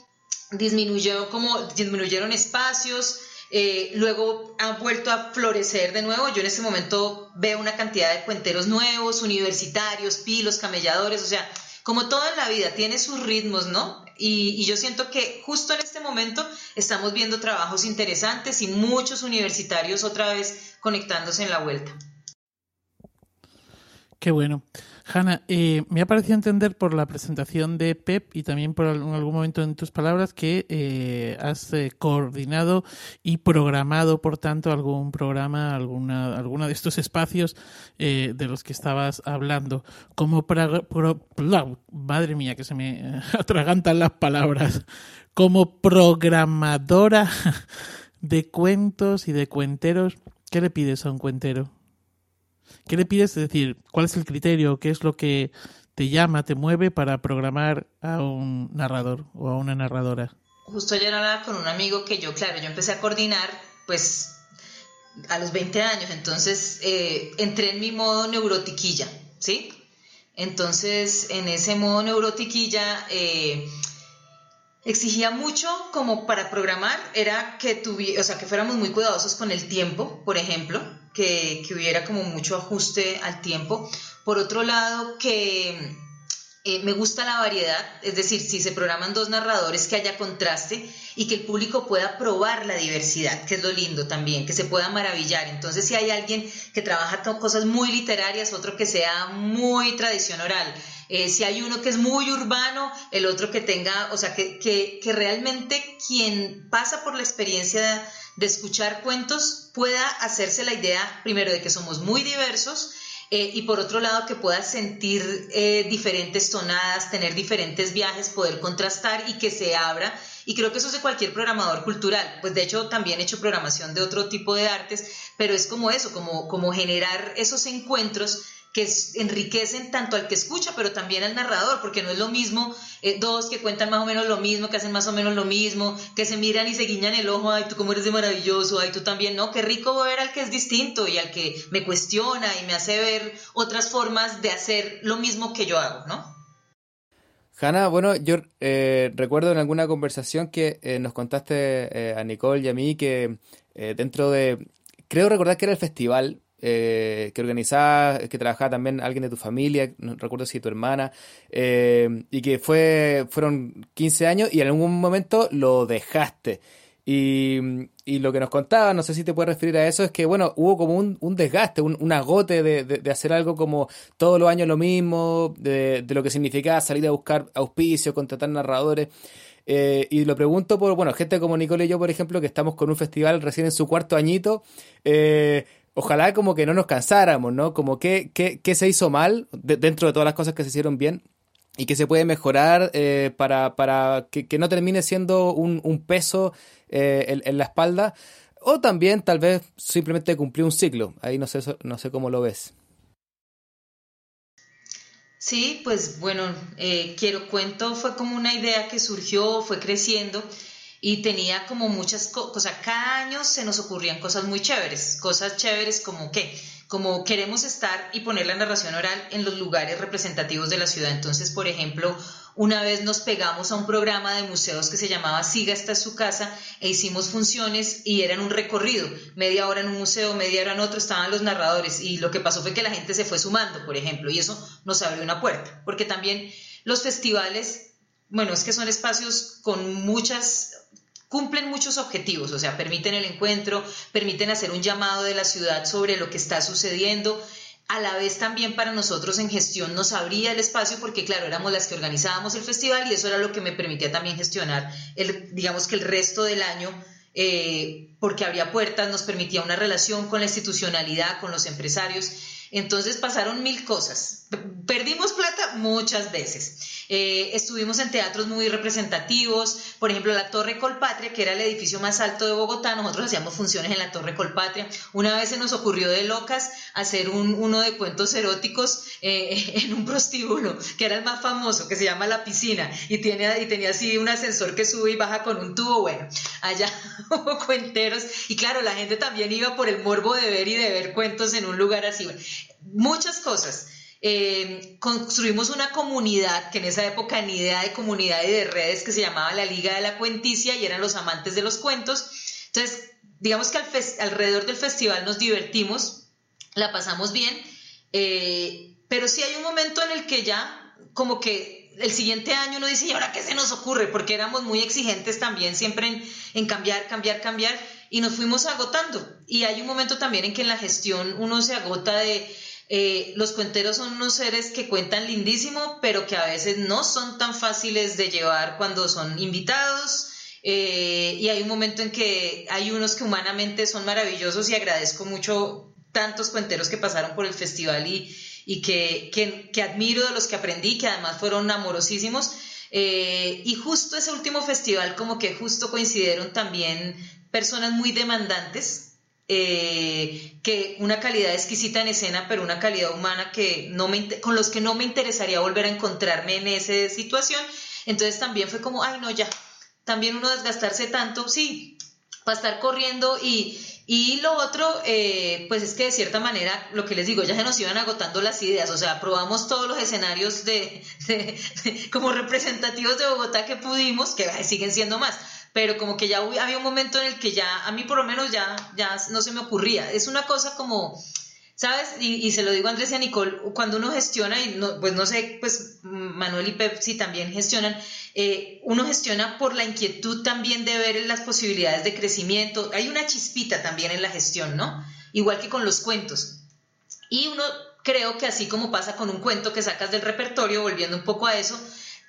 disminuyó como, disminuyeron espacios, eh, luego han vuelto a florecer de nuevo. Yo en este momento veo una cantidad de cuenteros nuevos, universitarios, pilos, camelladores, o sea, como todo en la vida, tiene sus ritmos, ¿no? Y, yo siento que justo en este momento estamos viendo trabajos interesantes y muchos universitarios otra vez conectándose en la vuelta. Qué bueno. Hanna, eh, me ha parecido entender por la presentación de Pep y también por algún momento en tus palabras que eh, has eh, coordinado y programado, por tanto, algún programa, alguna, alguna de estos espacios de los que estabas hablando. Como madre mía, que se me *laughs* atragantan las palabras. Como programadora *laughs* de cuentos y de cuenteros, ¿qué le pides a un cuentero? ¿Qué le pides? Es decir, ¿cuál es el criterio? ¿Qué es lo que te llama, te mueve para programar a un narrador o a una narradora? Justo ayer hablaba con un amigo que yo, claro, yo empecé a coordinar, pues a los 20 años, entonces eh, entré en mi modo neurotiquilla, ¿sí? Entonces, en ese modo neurotiquilla, eh, exigía mucho como para programar, era que, tuviera, o sea, que fuéramos muy cuidadosos con el tiempo, por ejemplo, que, hubiera como mucho ajuste al tiempo. Por otro lado, que eh, me gusta la variedad, es decir, si se programan dos narradores, que haya contraste y que el público pueda probar la diversidad, que es lo lindo también, que se pueda maravillar. Entonces, si hay alguien que trabaja con cosas muy literarias, otro que sea muy tradición oral, eh, si hay uno que es muy urbano, el otro que tenga, o sea, que, que, que realmente quien pasa por la experiencia de escuchar cuentos pueda hacerse la idea, primero, de que somos muy diversos eh, y por otro lado que puedas sentir eh, diferentes tonadas, tener diferentes viajes, poder contrastar y que se abra. Y creo que eso es de cualquier programador cultural. Pues de hecho también he hecho programación de otro tipo de artes, pero es como eso, como, como generar esos encuentros que enriquecen tanto al que escucha, pero también al narrador, porque no es lo mismo eh, dos que cuentan más o menos lo mismo, que hacen más o menos lo mismo, que se miran y se guiñan el ojo, ay, tú cómo eres de maravilloso, ay, tú también, no, qué rico ver al que es distinto y al que me cuestiona y me hace ver otras formas de hacer lo mismo que yo hago, ¿no? Hanna, bueno, yo eh, recuerdo en alguna conversación que eh, nos contaste a Nicole y a mí que dentro de, creo recordar que era el festival eh, que organizaba, que trabajaba también alguien de tu familia, no recuerdo si tu hermana, eh, y que fue, fueron 15 años y en algún momento lo dejaste. Y, lo que nos contaba, no sé si te puedes referir a eso, es que, bueno, hubo como un, un desgaste, un, agote de, de, hacer algo como todos los años lo mismo, de, lo que significaba salir a buscar auspicio, contratar narradores. Eh, y lo pregunto por, bueno, gente como Nicole y yo, por ejemplo, que estamos con un festival recién en su cuarto añito. Eh, ojalá como que no nos cansáramos, ¿no? Como que, qué se hizo mal dentro de todas las cosas que se hicieron bien y que se puede mejorar eh, para, para que, no termine siendo un, un peso eh, en, la espalda. O también tal vez simplemente cumplir un ciclo. Ahí no sé, no sé cómo lo ves. Sí, pues bueno, eh, Quiero Cuento fue como una idea que surgió, fue creciendo y tenía como muchas cosas, cada año se nos ocurrían cosas muy chéveres, cosas chéveres como que, como queremos estar y poner la narración oral en los lugares representativos de la ciudad. Entonces, por ejemplo, una vez nos pegamos a un programa de museos que se llamaba Siga es su casa e hicimos funciones y eran un recorrido, media hora en un museo, media hora en otro, estaban los narradores y lo que pasó fue que la gente se fue sumando, por ejemplo, y eso nos abrió una puerta, porque también los festivales bueno, es que son espacios con muchas cumplen muchos objetivos, o sea, permiten el encuentro, permiten hacer un llamado de la ciudad sobre lo que está sucediendo. A la vez también para nosotros en gestión nos abría el espacio porque claro, éramos las que organizábamos el festival y eso era lo que me permitía también gestionar el, digamos que el resto del año eh, porque abría puertas, nos permitía una relación con la institucionalidad, con los empresarios. Entonces pasaron mil cosas. Perdimos plata muchas veces. Eh, estuvimos en teatros muy representativos, por ejemplo, la Torre Colpatria, que era el edificio más alto de Bogotá, nosotros hacíamos funciones en la Torre Colpatria. Una vez se nos ocurrió de locas hacer un, uno de cuentos eróticos eh, *laughs* en un prostíbulo, que era el más famoso, que se llama La Piscina, y, tiene, y tenía así un ascensor que sube y baja con un tubo. Bueno, allá *laughs* hubo cuenteros, y claro, la gente también iba por el morbo de ver y de ver cuentos en un lugar así. muchas cosas. Eh, construimos una comunidad que en esa época ni idea de comunidad y de redes que se llamaba la Liga de la Cuenticia y eran los amantes de los cuentos. Entonces, digamos que alrededor del festival nos divertimos, la pasamos bien, eh, pero sí hay un momento en el que ya como que el siguiente año uno dice, ¿y ahora qué se nos ocurre? Porque éramos muy exigentes también siempre en, en cambiar, cambiar, cambiar y nos fuimos agotando. Y hay un momento también en que en la gestión uno se agota de eh, los cuenteros son unos seres que cuentan lindísimo, pero que a veces no son tan fáciles de llevar cuando son invitados. Eh, y hay un momento en que hay unos que humanamente son maravillosos y agradezco mucho tantos cuenteros que pasaron por el festival y, y que, admiro de los que aprendí, que además fueron amorosísimos. Eh, y justo ese último festival como que justo coincidieron también personas muy demandantes eh, que una calidad exquisita en escena, pero una calidad humana que no me, con los que no me interesaría volver a encontrarme en esa situación. Entonces también fue como, ay, no, ya, también uno desgastarse tanto, sí, para estar corriendo y, y lo otro, eh, pues es que de cierta manera, lo que les digo, ya se nos iban agotando las ideas, o sea, probamos todos los escenarios de, como representativos de Bogotá que pudimos, que siguen siendo más, pero como que ya había un momento en el que ya, a mí por lo menos ya, ya no se me ocurría. Es una cosa como, ¿sabes? Y, se lo digo a Andrés y a Nicole, cuando uno gestiona, y no, pues no sé, pues Manuel y Pep si también gestionan, eh, uno gestiona por la inquietud también de ver las posibilidades de crecimiento. Hay una chispita también en la gestión, ¿no? Igual que con los cuentos. Y uno creo que así como pasa con un cuento que sacas del repertorio, volviendo un poco a eso,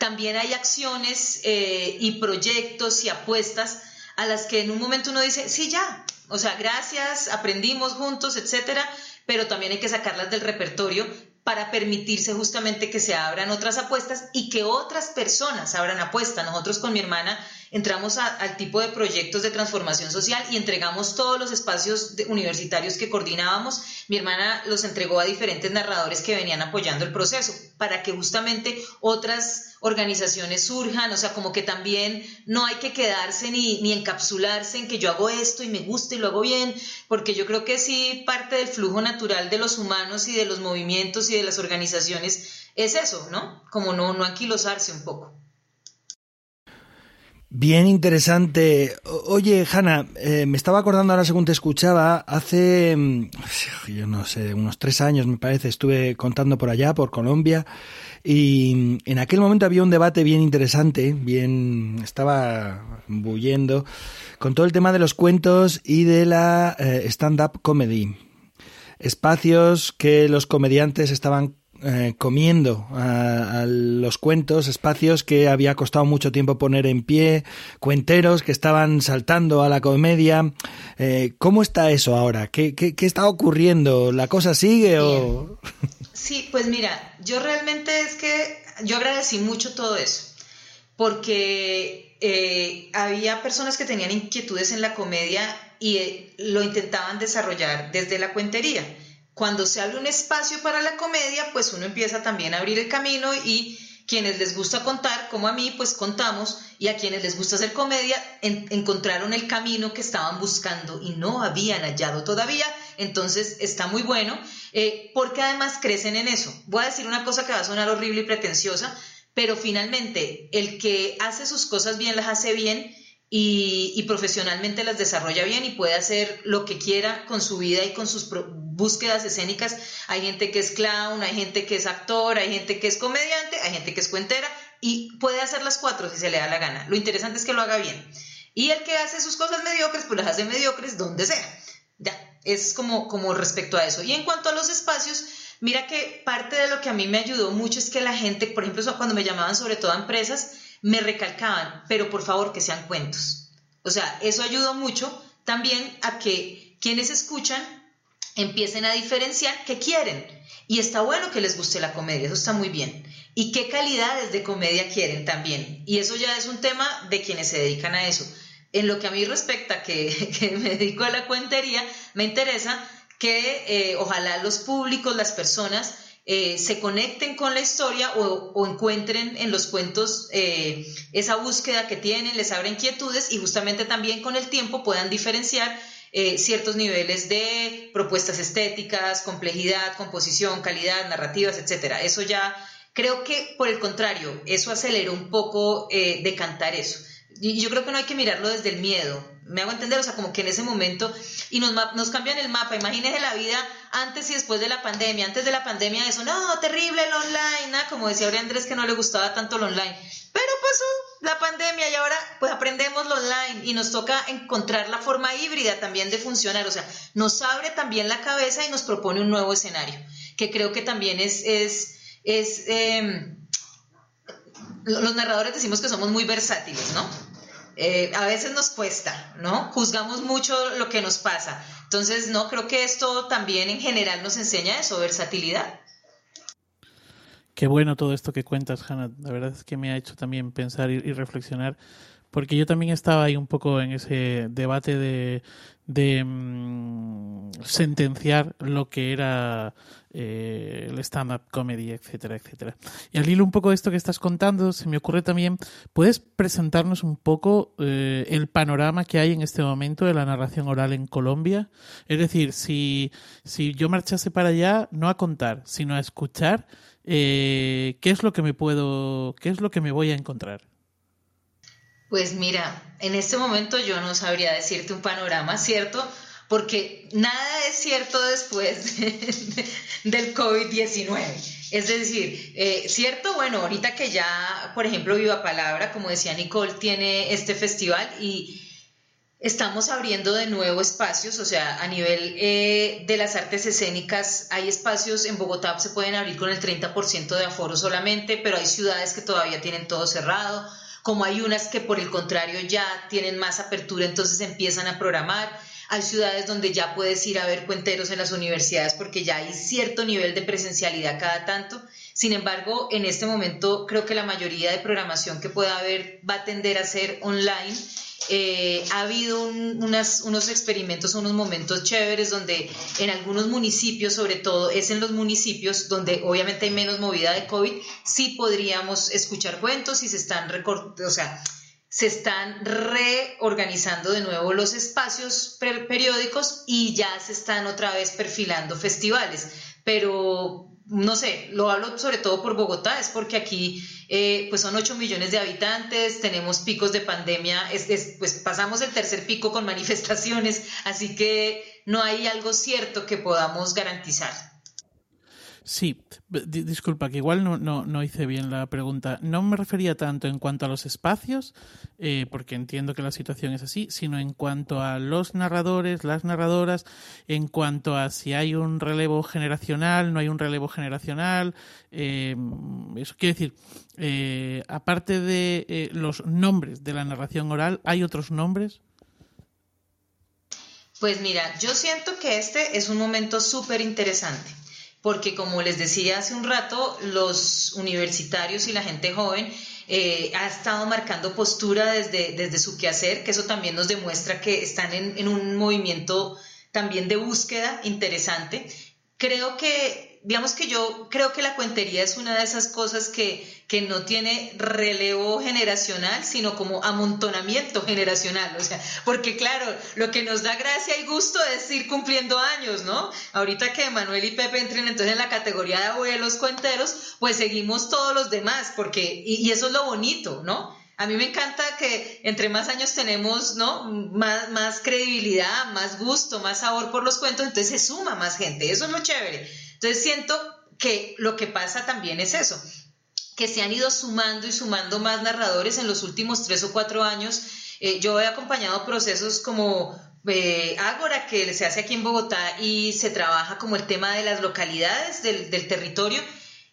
también hay acciones eh, y proyectos y apuestas a las que en un momento uno dice, sí, ya, o sea, gracias, aprendimos juntos, etcétera, pero también hay que sacarlas del repertorio para permitirse justamente que se abran otras apuestas y que otras personas abran apuestas. Nosotros con mi hermana entramos al tipo de proyectos de transformación social y entregamos todos los espacios universitarios que coordinábamos. Mi hermana los entregó a diferentes narradores que venían apoyando el proceso para que justamente otras organizaciones surjan, o sea, como que también no hay que quedarse ni, encapsularse en que yo hago esto y me gusta y lo hago bien, porque yo creo que sí parte del flujo natural de los humanos y de los movimientos y de las organizaciones es eso, ¿no? Como no, no anquilosarse un poco. Bien interesante. Oye, Hanna, eh, me estaba acordando ahora según te escuchaba, hace, mm, *sighs* yo no sé, unos tres años me parece, estuve contando por allá, por Colombia, y en aquel momento había un debate bien interesante, bien estaba bullendo, con todo el tema de los cuentos y de la eh, stand-up comedy. Espacios que los comediantes estaban eh, comiendo a, los cuentos, espacios que había costado mucho tiempo poner en pie, cuenteros que estaban saltando a la comedia. Eh, ¿Cómo está eso ahora? ¿Qué, qué, qué está ocurriendo? ¿La cosa sigue o...? *laughs* Sí, pues mira, yo realmente es que yo agradecí mucho todo eso, porque eh, había personas que tenían inquietudes en la comedia y eh, lo intentaban desarrollar desde la cuentería. Cuando se abre un espacio para la comedia, pues uno empieza también a abrir el camino y quienes les gusta contar, como a mí, pues contamos, y a quienes les gusta hacer comedia, encontraron el camino que estaban buscando y no habían hallado todavía, entonces está muy bueno, eh, porque además crecen en eso. Voy a decir una cosa que va a sonar horrible y pretenciosa, pero finalmente el que hace sus cosas bien las hace bien y, profesionalmente las desarrolla bien y puede hacer lo que quiera con su vida y con sus búsquedas escénicas. Hay gente que es clown, hay gente que es actor, hay gente que es comediante, hay gente que es cuentera y puede hacer las cuatro si se le da la gana. Lo interesante es que lo haga bien. Y el que hace sus cosas mediocres, pues las hace mediocres donde sea. Ya, es como, como respecto a eso. Y en cuanto a los espacios, mira que parte de lo que a mí me ayudó mucho es que la gente, por ejemplo, cuando me llamaban sobre todo a empresas, me recalcaban, pero por favor que sean cuentos. O sea, eso ayudó mucho también a que quienes escuchan empiecen a diferenciar qué quieren. Y está bueno que les guste la comedia, eso está muy bien. Y qué calidades de comedia quieren también. Y eso ya es un tema de quienes se dedican a eso. En lo que a mí respecta, que, *laughs* me dedico a la cuentería, me interesa que eh, ojalá los públicos, las personas, eh, se conecten con la historia o, encuentren en los cuentos eh, esa búsqueda que tienen, les abra inquietudes y justamente también con el tiempo puedan diferenciar eh, ciertos niveles de propuestas estéticas, complejidad, composición, calidad, narrativas, etcétera. Eso ya creo que por el contrario, eso aceleró un poco de cantar eso. Y yo creo que no hay que mirarlo desde el miedo, me hago entender, o sea, como que en ese momento, y nos, nos cambian el mapa, imagínese la vida antes y después de la pandemia, antes de la pandemia eso, no, terrible el online, como decía Andrés que no le gustaba tanto el online, pero pasó la pandemia y ahora pues aprendemos lo online y nos toca encontrar la forma híbrida también de funcionar, o sea, nos abre también la cabeza y nos propone un nuevo escenario, que creo que también es, es, es em, los narradores decimos que somos muy versátiles, ¿no? Eh, a veces nos cuesta, ¿no? Juzgamos mucho lo que nos pasa. Entonces, no, creo que esto también en general nos enseña eso, versatilidad. Qué bueno todo esto que cuentas, Hannah. La verdad es que me ha hecho también pensar y, reflexionar, porque yo también estaba ahí un poco en ese debate de, mm, sentenciar lo que era eh, el stand-up comedy, etcétera, etcétera. Y al hilo un poco de esto que estás contando, se me ocurre también, ¿puedes presentarnos un poco eh, el panorama que hay en este momento de la narración oral en Colombia? Es decir, si, si yo marchase para allá, no a contar, sino a escuchar, eh, ¿qué es lo que me puedo, qué es lo que me voy a encontrar? Pues mira, en este momento yo no sabría decirte un panorama, ¿cierto? porque nada es cierto después *laughs* del COVID-19. Es decir, eh, cierto, bueno, ahorita que ya, por ejemplo, Viva Palabra, como decía Nicole, tiene este festival y estamos abriendo de nuevo espacios, o sea, a nivel eh, de las artes escénicas hay espacios en Bogotá, se pueden abrir con el 30% de aforo solamente, pero hay ciudades que todavía tienen todo cerrado, como hay unas que por el contrario ya tienen más apertura, entonces empiezan a programar hay ciudades donde ya puedes ir a ver cuenteros en las universidades porque ya hay cierto nivel de presencialidad cada tanto. Sin embargo, en este momento creo que la mayoría de programación que pueda haber va a tender a ser online eh, ha habido unos experimentos, unos momentos chéveres donde en algunos municipios, sobre todo es en los municipios donde obviamente hay menos movida de COVID, sí podríamos escuchar cuentos y se están, o sea, se están reorganizando de nuevo los espacios periódicos y ya se están otra vez perfilando festivales. Pero no sé, lo hablo sobre todo por Bogotá, es porque aquí eh, pues son 8 millones de habitantes, tenemos picos de pandemia, es, pues pasamos el tercer pico con *laughs* manifestaciones, así que no hay algo cierto que podamos garantizar. Sí, disculpa, que igual no, no, hice bien la pregunta. No me refería tanto en cuanto a los espacios, eh, porque entiendo que la situación es así, sino en cuanto a los narradores, las narradoras, en cuanto a si hay un relevo generacional, no hay un relevo generacional. Eh, eso quiere decir, eh, aparte de los nombres de la narración oral, ¿hay otros nombres? Pues mira, yo siento que este es un momento súper interesante porque como les decía hace un rato, los universitarios y la gente joven eh, ha estado marcando postura desde, desde su quehacer, que eso también nos demuestra que están en, en un movimiento también de búsqueda interesante. Creo que digamos que yo creo que la cuentería es una de esas cosas que, que, no tiene relevo generacional, sino como amontonamiento generacional. O sea, porque claro, lo que nos da gracia y gusto es ir cumpliendo años, ¿no? Ahorita que Manuel y Pepe entren entonces en la categoría de abuelos cuenteros, pues seguimos todos los demás, porque, y, eso es lo bonito, ¿no? A mí me encanta que entre más años tenemos, ¿no? Más, más credibilidad, más gusto, más sabor por los cuentos, entonces se suma más gente. Eso es lo chévere. Entonces siento que lo que pasa también es eso, que se han ido sumando y sumando más narradores en los últimos tres o cuatro años. Eh, yo he acompañado procesos como eh, Ágora, que se hace aquí en Bogotá y se trabaja como el tema de las localidades del, territorio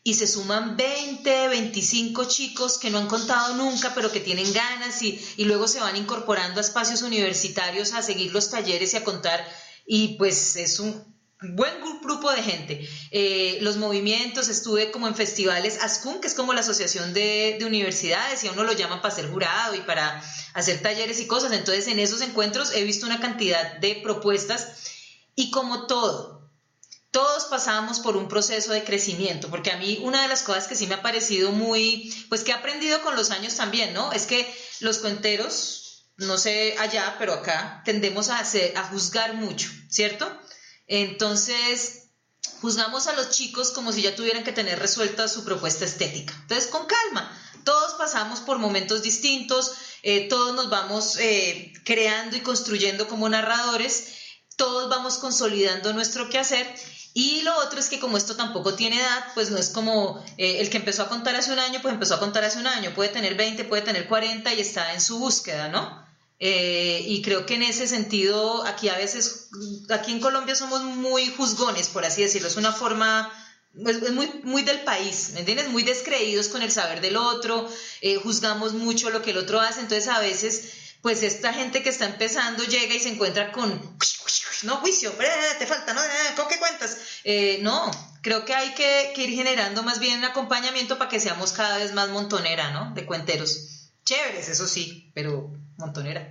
y se suman 20, 25 chicos que no han contado nunca, pero que tienen ganas y, y luego se van incorporando a espacios universitarios a seguir los talleres y a contar. Y pues es un, buen grupo de gente. Eh, los movimientos, estuve como en festivales ASCUN, que es como la asociación de, universidades, y a uno lo llaman para ser jurado y para hacer talleres y cosas. Entonces, en esos encuentros he visto una cantidad de propuestas y como todo, todos pasamos por un proceso de crecimiento, porque a mí una de las cosas que sí me ha parecido muy, pues que he aprendido con los años también, ¿no? Es que los cuenteros, no sé allá, pero acá tendemos a, juzgar mucho, ¿cierto? Entonces, juzgamos a los chicos como si ya tuvieran que tener resuelta su propuesta estética. Entonces, con calma, todos pasamos por momentos distintos, eh, todos nos vamos eh, creando y construyendo como narradores, todos vamos consolidando nuestro quehacer. Y lo otro es que como esto tampoco tiene edad, pues no es como eh, el que empezó a contar hace un año, pues empezó a contar hace un año, puede tener 20, puede tener 40 y está en su búsqueda, ¿no? Eh, y creo que en ese sentido, aquí a veces, aquí en Colombia somos muy juzgones, por así decirlo, es una forma, es, muy, muy del país, ¿me entiendes? Muy descreídos con el saber del otro, eh, juzgamos mucho lo que el otro hace, entonces a veces, pues esta gente que está empezando llega y se encuentra con, no, juicio, te falta, ¿no? ¿Con qué cuentas? Eh, no, creo que hay que, que ir generando más bien un acompañamiento para que seamos cada vez más montonera, ¿no? De cuenteros. Chéveres, eso sí, pero montonera.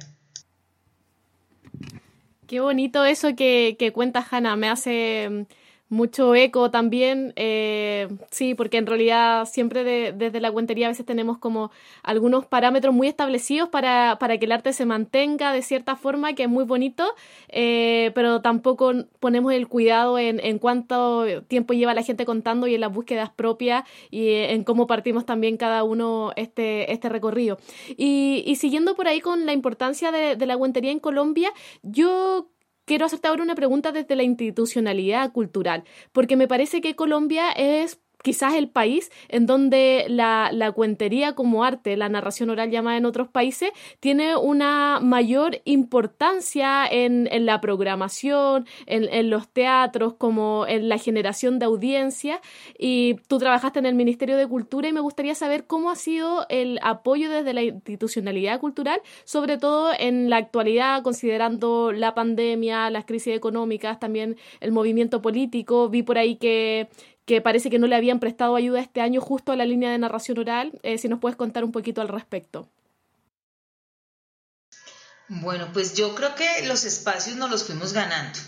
Qué bonito eso que, que cuenta Hanna. Me hace mucho eco también, eh, sí, porque en realidad siempre desde la cuentería a veces tenemos como algunos parámetros muy establecidos para, para que el arte se mantenga de cierta forma, que es muy bonito, eh, pero tampoco ponemos el cuidado en, en, cuánto tiempo lleva la gente contando y en las búsquedas propias y en cómo partimos también cada uno este, este recorrido. Y, y siguiendo por ahí con la importancia de, de la cuentería en Colombia, yo Quiero hacerte ahora una pregunta desde la institucionalidad cultural, porque me parece que Colombia es quizás el país en donde la, cuentería como arte, la narración oral llamada en otros países, tiene una mayor importancia en, la programación, en, los teatros, como en la generación de audiencia. Y tú trabajaste en el Ministerio de Cultura y me gustaría saber cómo ha sido el apoyo desde la institucionalidad cultural, sobre todo en la actualidad, considerando la pandemia, las crisis económicas, también el movimiento político. Vi por ahí que que parece que no le habían prestado ayuda este año justo a la línea de narración oral. Eh, si nos puedes contar un poquito al respecto. Bueno, pues yo creo que los espacios nos los fuimos ganando.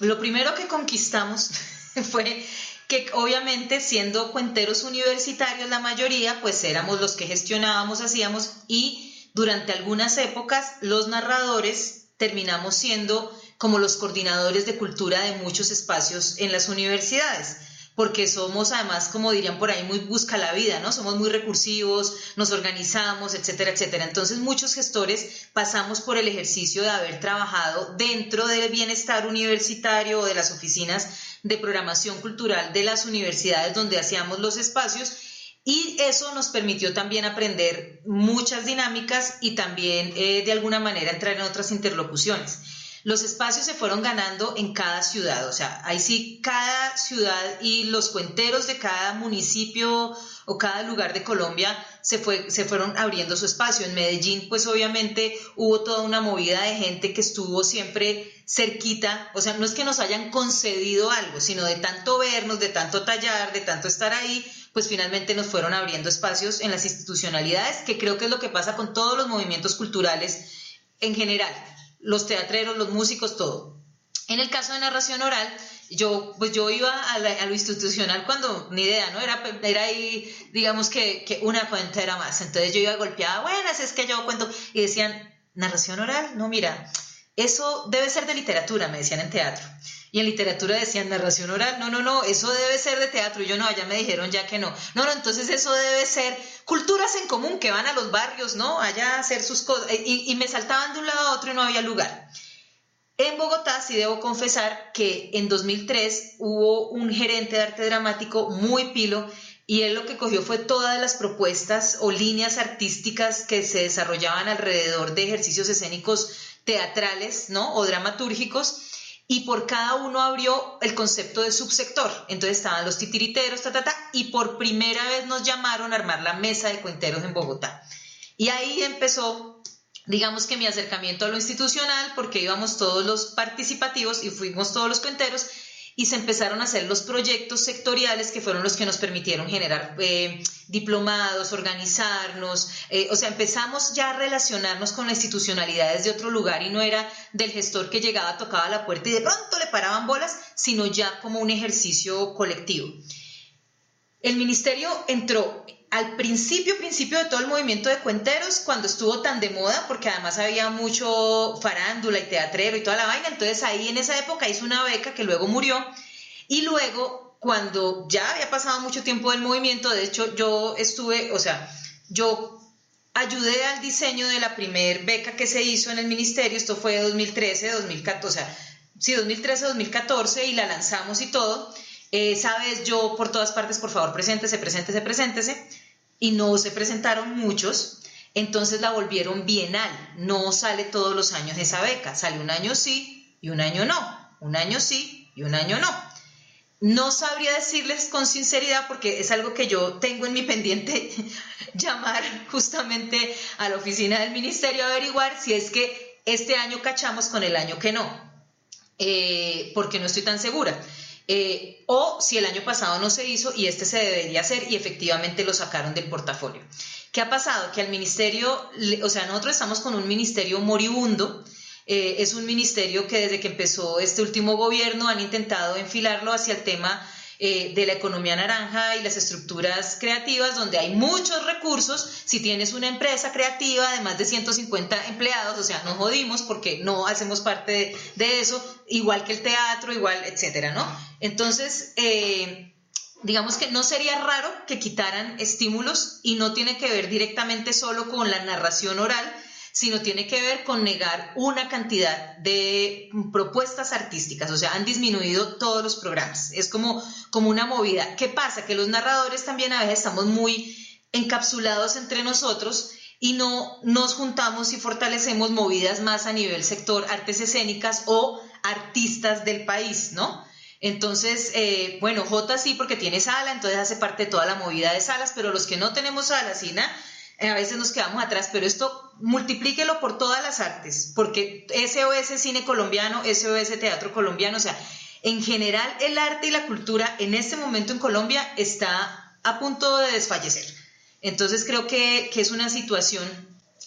Lo primero que conquistamos *laughs* fue que obviamente siendo cuenteros universitarios la mayoría, pues éramos los que gestionábamos, hacíamos y durante algunas épocas los narradores terminamos siendo como los coordinadores de cultura de muchos espacios en las universidades porque somos además, como dirían por ahí, muy busca la vida, ¿no? Somos muy recursivos, nos organizamos, etcétera, etcétera. Entonces muchos gestores pasamos por el ejercicio de haber trabajado dentro del bienestar universitario o de las oficinas de programación cultural de las universidades donde hacíamos los espacios y eso nos permitió también aprender muchas dinámicas y también eh, de alguna manera entrar en otras interlocuciones los espacios se fueron ganando en cada ciudad, o sea, ahí sí cada ciudad y los cuenteros de cada municipio o cada lugar de Colombia se, fue, se fueron abriendo su espacio. En Medellín, pues obviamente hubo toda una movida de gente que estuvo siempre cerquita, o sea, no es que nos hayan concedido algo, sino de tanto vernos, de tanto tallar, de tanto estar ahí, pues finalmente nos fueron abriendo espacios en las institucionalidades, que creo que es lo que pasa con todos los movimientos culturales en general los teatreros, los músicos, todo. En el caso de narración oral, yo, pues yo iba a, lo institucional cuando, ni idea, ¿no? Era, era ahí, digamos que, que una cuentera más. Entonces yo iba golpeada, buenas, es que yo cuento, y decían, narración oral, no, mira, eso debe ser de literatura, me decían en teatro. Y en literatura decían narración oral, no, no, no, eso debe ser de teatro. Y yo no, allá me dijeron ya que no. No, no, entonces eso debe ser culturas en común que van a los barrios, ¿no? Allá a hacer sus cosas. Y, y me saltaban de un lado a otro y no había lugar. En Bogotá sí debo confesar que en 2003 hubo un gerente de arte dramático muy pilo y él lo que cogió fue todas las propuestas o líneas artísticas que se desarrollaban alrededor de ejercicios escénicos teatrales, ¿no? O dramatúrgicos y por cada uno abrió el concepto de subsector. Entonces estaban los titiriteros, ta, ta, ta, y por primera vez nos llamaron a armar la mesa de cuenteros en Bogotá. Y ahí empezó, digamos que mi acercamiento a lo institucional, porque íbamos todos los participativos y fuimos todos los cuenteros, y se empezaron a hacer los proyectos sectoriales que fueron los que nos permitieron generar eh, diplomados, organizarnos, eh, o sea, empezamos ya a relacionarnos con las institucionalidades de otro lugar y no era del gestor que llegaba, tocaba la puerta y de pronto le paraban bolas, sino ya como un ejercicio colectivo. El ministerio entró al principio, principio de todo el movimiento de cuenteros, cuando estuvo tan de moda, porque además había mucho farándula y teatrero y toda la vaina, entonces ahí en esa época hizo una beca que luego murió, y luego cuando ya había pasado mucho tiempo del movimiento, de hecho yo estuve, o sea, yo ayudé al diseño de la primer beca que se hizo en el ministerio, esto fue 2013, 2014, o sea, sí, 2013, 2014, y la lanzamos y todo, esa vez yo por todas partes, por favor, preséntese, preséntese, preséntese, y no se presentaron muchos, entonces la volvieron bienal, no sale todos los años esa beca, sale un año sí y un año no, un año sí y un año no. No sabría decirles con sinceridad porque es algo que yo tengo en mi pendiente *laughs* llamar justamente a la oficina del ministerio a averiguar si es que este año cachamos con el año que no, eh, porque no estoy tan segura. Eh, o si el año pasado no se hizo y este se debería hacer y efectivamente lo sacaron del portafolio. ¿Qué ha pasado? Que al ministerio, o sea, nosotros estamos con un ministerio moribundo, eh, es un ministerio que desde que empezó este último gobierno han intentado enfilarlo hacia el tema eh, de la economía naranja y las estructuras creativas, donde hay muchos recursos. Si tienes una empresa creativa de más de 150 empleados, o sea, nos jodimos porque no hacemos parte de, eso, igual que el teatro, igual, etcétera, ¿no? Entonces, eh, digamos que no sería raro que quitaran estímulos y no tiene que ver directamente solo con la narración oral, sino tiene que ver con negar una cantidad de propuestas artísticas, o sea, han disminuido todos los programas. Es como, como una movida. ¿Qué pasa? Que los narradores también a veces estamos muy encapsulados entre nosotros y no nos juntamos y fortalecemos movidas más a nivel sector artes escénicas o artistas del país, ¿no? Entonces, eh, bueno, J sí porque tiene sala, entonces hace parte de toda la movida de salas, pero los que no tenemos sala, Sina, a veces nos quedamos atrás, pero esto multiplíquelo por todas las artes, porque SOS Cine Colombiano, SOS Teatro Colombiano, o sea, en general el arte y la cultura en este momento en Colombia está a punto de desfallecer. Entonces creo que, es una situación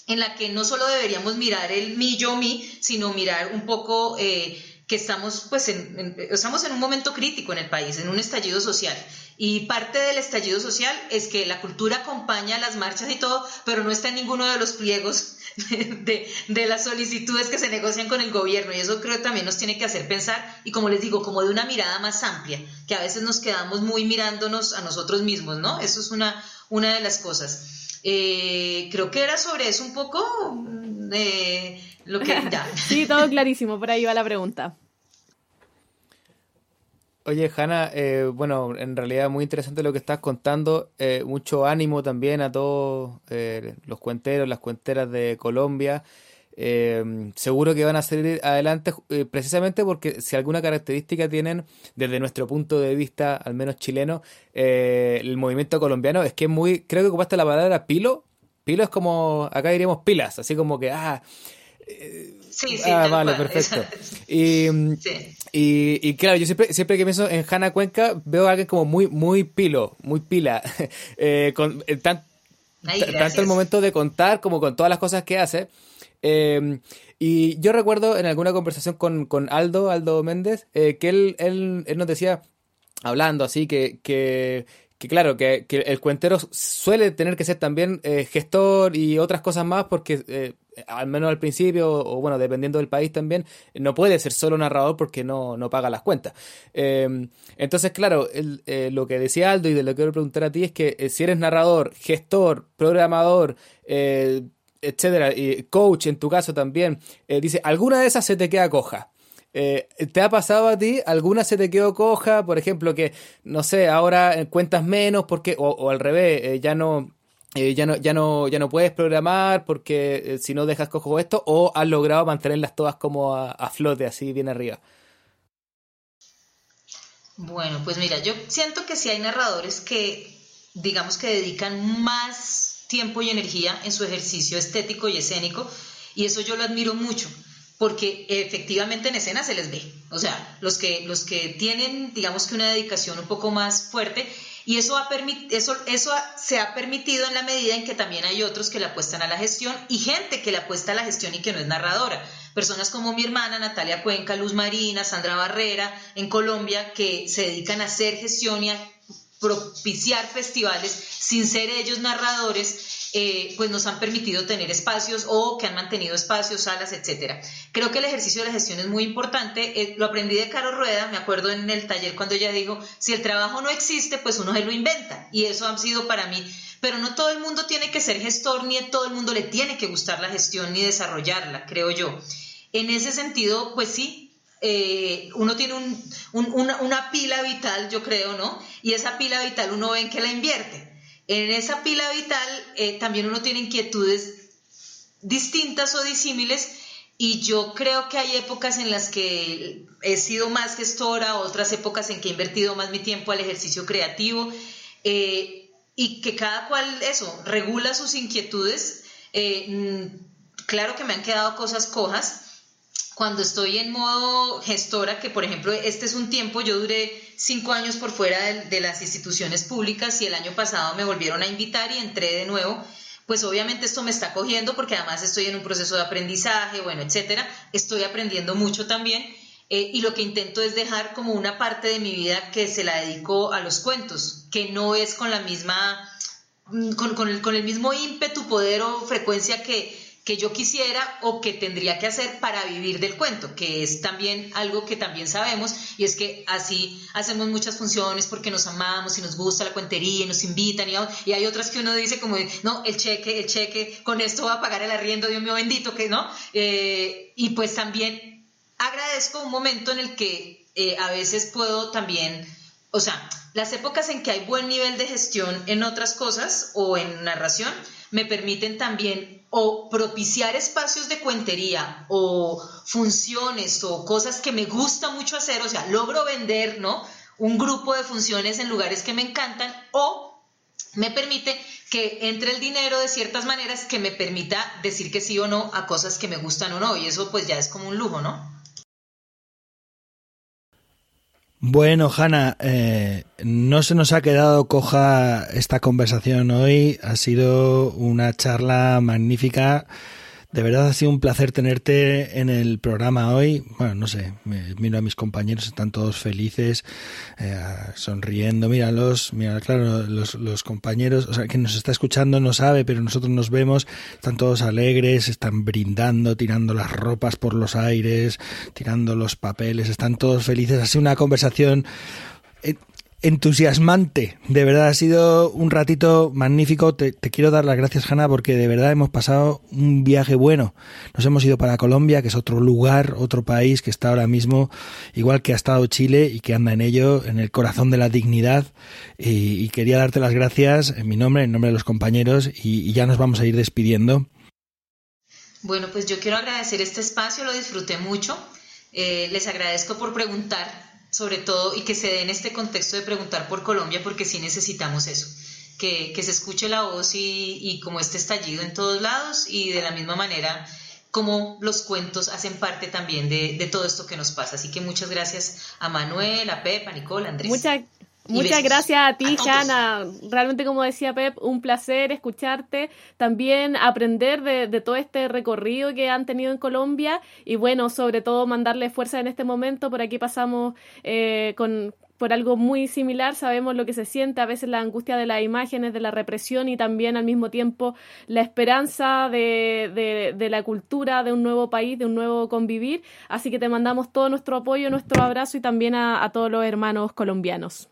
en la que no solo deberíamos mirar el mi, yo, mi, sino mirar un poco eh, que estamos, pues, estamos en un momento crítico en el país, en un estallido social. Y parte del estallido social es que la cultura acompaña las marchas y todo, pero no está en ninguno de los pliegos *laughs* de, de, las solicitudes que se negocian con el gobierno. Y eso creo que también nos tiene que hacer pensar, y como les digo, como de una mirada más amplia, que a veces nos quedamos muy mirándonos a nosotros mismos, ¿no? Eso es una, una de las cosas. Eh, creo que era sobre eso un poco mm, lo que *laughs* ya. sí, todo clarísimo, por ahí va la pregunta. Oye, Hanna, eh, bueno, en realidad muy interesante lo que estás contando. Eh, mucho ánimo también a todos eh, los cuenteros, las cuenteras de Colombia. seguro que van a salir adelante precisamente porque si alguna característica tienen desde nuestro punto de vista, al menos chileno, el movimiento colombiano es que es muy, creo que ocupaste la palabra pilo. Pilo es como, acá diríamos pilas, así como que, ah, Sí, sí, ah, vale, perfecto. *laughs* Y, y, claro, yo siempre, siempre que pienso en Hanna Cuenca, veo a alguien como muy, muy pilo, muy pila. *laughs* eh, con, eh, tanto el momento de contar como con todas las cosas que hace. Em, y yo recuerdo en alguna conversación con, con Aldo, Aldo Méndez, eh, que él, él, él, nos decía, hablando así, que, que, que claro, que, el cuentero suele tener que ser también eh, gestor y otras cosas más porque eh, al menos al principio, o bueno, dependiendo del país también, no puede ser solo narrador porque no, no paga las cuentas. Em, entonces, claro, eh, lo que decía Aldo y de lo que quiero preguntar a ti es que si eres narrador, gestor, programador, etcétera, y coach en tu caso también, dice, alguna de esas se te queda coja. ¿Te ha pasado a ti? ¿Alguna se te quedó coja? Por ejemplo, que, no sé, ahora cuentas menos porque, o, al revés, ya no, eh, ya, no, ya, no, ya no puedes programar porque eh, si no dejas cojo esto, o has logrado mantenerlas todas como a, flote, así bien arriba. Bueno, pues mira, yo siento que si hay narradores que, digamos que dedican más tiempo y energía en su ejercicio estético y escénico, y eso yo lo admiro mucho, porque efectivamente en escena se les ve. O sea, los que, los que tienen, digamos que una dedicación un poco más fuerte, y eso, ha eso, eso se ha permitido en la medida en que también hay otros que le apuestan a la gestión y gente que le apuesta a la gestión y que no es narradora. Personas como mi hermana Natalia Cuenca, Luz Marina, Sandra Barrera, en Colombia, que se dedican a hacer gestión y a propiciar festivales sin ser ellos narradores eh, pues nos han permitido tener espacios o que han mantenido espacios, salas, etcétera. Creo que el ejercicio de la gestión es muy importante. Eh, lo aprendí de Caro Rueda, me acuerdo en el taller cuando ella dijo, si el trabajo no existe, pues uno se lo inventa. Y eso ha sido para mí. Pero no todo el mundo tiene que ser gestor, ni todo el mundo le tiene que gustar la gestión ni desarrollarla, creo yo. En ese sentido, pues sí, eh, uno tiene una, pila vital, yo creo, ¿no? Y esa pila vital uno ve en que la invierte. En esa pila vital eh, también uno tiene inquietudes distintas o disímiles y yo creo que hay épocas en las que he sido más gestora, otras épocas en que he invertido más mi tiempo al ejercicio creativo eh, y que cada cual eso regula sus inquietudes. Eh, mm, claro que me han quedado cosas cojas, cuando estoy en modo gestora, que por ejemplo este es un tiempo, yo duré cinco años por fuera de, las instituciones públicas y el año pasado me volvieron a invitar y entré de nuevo, pues obviamente esto me está cogiendo porque además estoy en un proceso de aprendizaje, bueno, etcétera, estoy aprendiendo mucho también. Eh, y lo que intento es dejar como una parte de mi vida que se la dedico a los cuentos, que no es con la misma, mm, con, el, con el mismo ímpetu, poder o frecuencia que, que yo quisiera o que tendría que hacer para vivir del cuento, que es también algo que también sabemos y es que así hacemos muchas funciones porque nos amamos y nos gusta la cuentería y nos invitan y, hay otras que uno dice como, no, el cheque, el cheque, con esto va a pagar el arriendo, Dios mío bendito, que no. Eh, y pues también agradezco un momento en el que eh, a veces puedo también, o sea, las épocas en que hay buen nivel de gestión en otras cosas o en narración, me permiten también o propiciar espacios de cuentería o funciones o cosas que me gusta mucho hacer, o sea, logro vender, ¿no? Un grupo de funciones en lugares que me encantan o me permite que entre el dinero de ciertas maneras que me permita decir que sí o no a cosas que me gustan o no y eso pues ya es como un lujo, ¿no? Bueno, Hanna, eh, no se nos ha quedado coja esta conversación hoy. Ha sido una charla magnífica de verdad ha sido un placer tenerte en el programa hoy. Bueno, no sé, miro a mis compañeros, están todos felices, eh, sonriendo. Míralos, mira, claro, los, los compañeros, o sea, que nos está escuchando no sabe, pero nosotros nos vemos, están todos alegres, están brindando, tirando las ropas por los aires, tirando los papeles, están todos felices. Ha sido una conversación eh, entusiasmante. De verdad, ha sido un ratito magnífico. Te, quiero dar las gracias, Hanna, porque de verdad hemos pasado un viaje bueno. Nos hemos ido para Colombia, que es otro lugar, otro país que está ahora mismo, igual que ha estado Chile y que anda en ello, en el corazón de la dignidad. Y, quería darte las gracias en mi nombre, en nombre de los compañeros, y, ya nos vamos a ir despidiendo. Bueno, pues yo quiero agradecer este espacio, lo disfruté mucho. Eh, les agradezco por preguntar sobre todo, y que se dé en este contexto de preguntar por Colombia, porque sí necesitamos eso, que, se escuche la voz y, como este estallido en todos lados, y de la misma manera como los cuentos hacen parte también de, todo esto que nos pasa. Así que muchas gracias a Manuel, a Pep, a Nicole, a Andrés. Muchas gracias a ti, Hanna. Realmente, como decía Pep, un placer escucharte, también aprender de, todo este recorrido que han tenido en Colombia y bueno, sobre todo mandarle fuerza en este momento. Por aquí pasamos eh, con por algo muy similar, sabemos lo que se siente, a veces la angustia de las imágenes, de la represión y también al mismo tiempo la esperanza de, de, la cultura, de un nuevo país, de un nuevo convivir. Así que te mandamos todo nuestro apoyo, nuestro abrazo y también a todos los hermanos colombianos.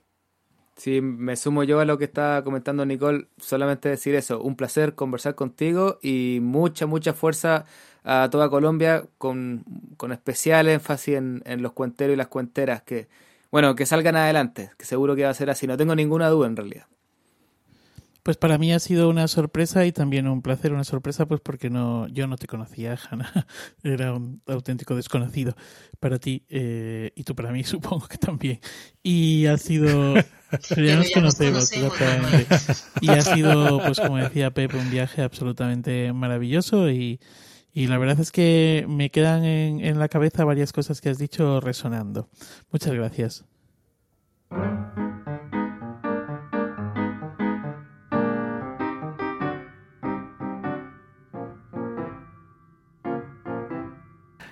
Sí, me sumo yo a lo que está comentando Nicole, solamente decir eso, un placer conversar contigo y mucha, mucha fuerza a toda Colombia con, con especial énfasis en, en, los cuenteros y las cuenteras, que, bueno, que salgan adelante, que seguro que va a ser así, no tengo ninguna duda en realidad. Pues para mí ha sido una sorpresa y también un placer, una sorpresa pues porque no yo no te conocía, *laughs* Hanna, era un auténtico desconocido para ti eh, y tú para mí *laughs* supongo que también. Y ha sido... *laughs* ya nos conocemos, Y ha sido, pues como decía Pepe, un viaje absolutamente maravilloso y, y la verdad es que me quedan en, en la cabeza varias cosas que has dicho resonando. Muchas gracias.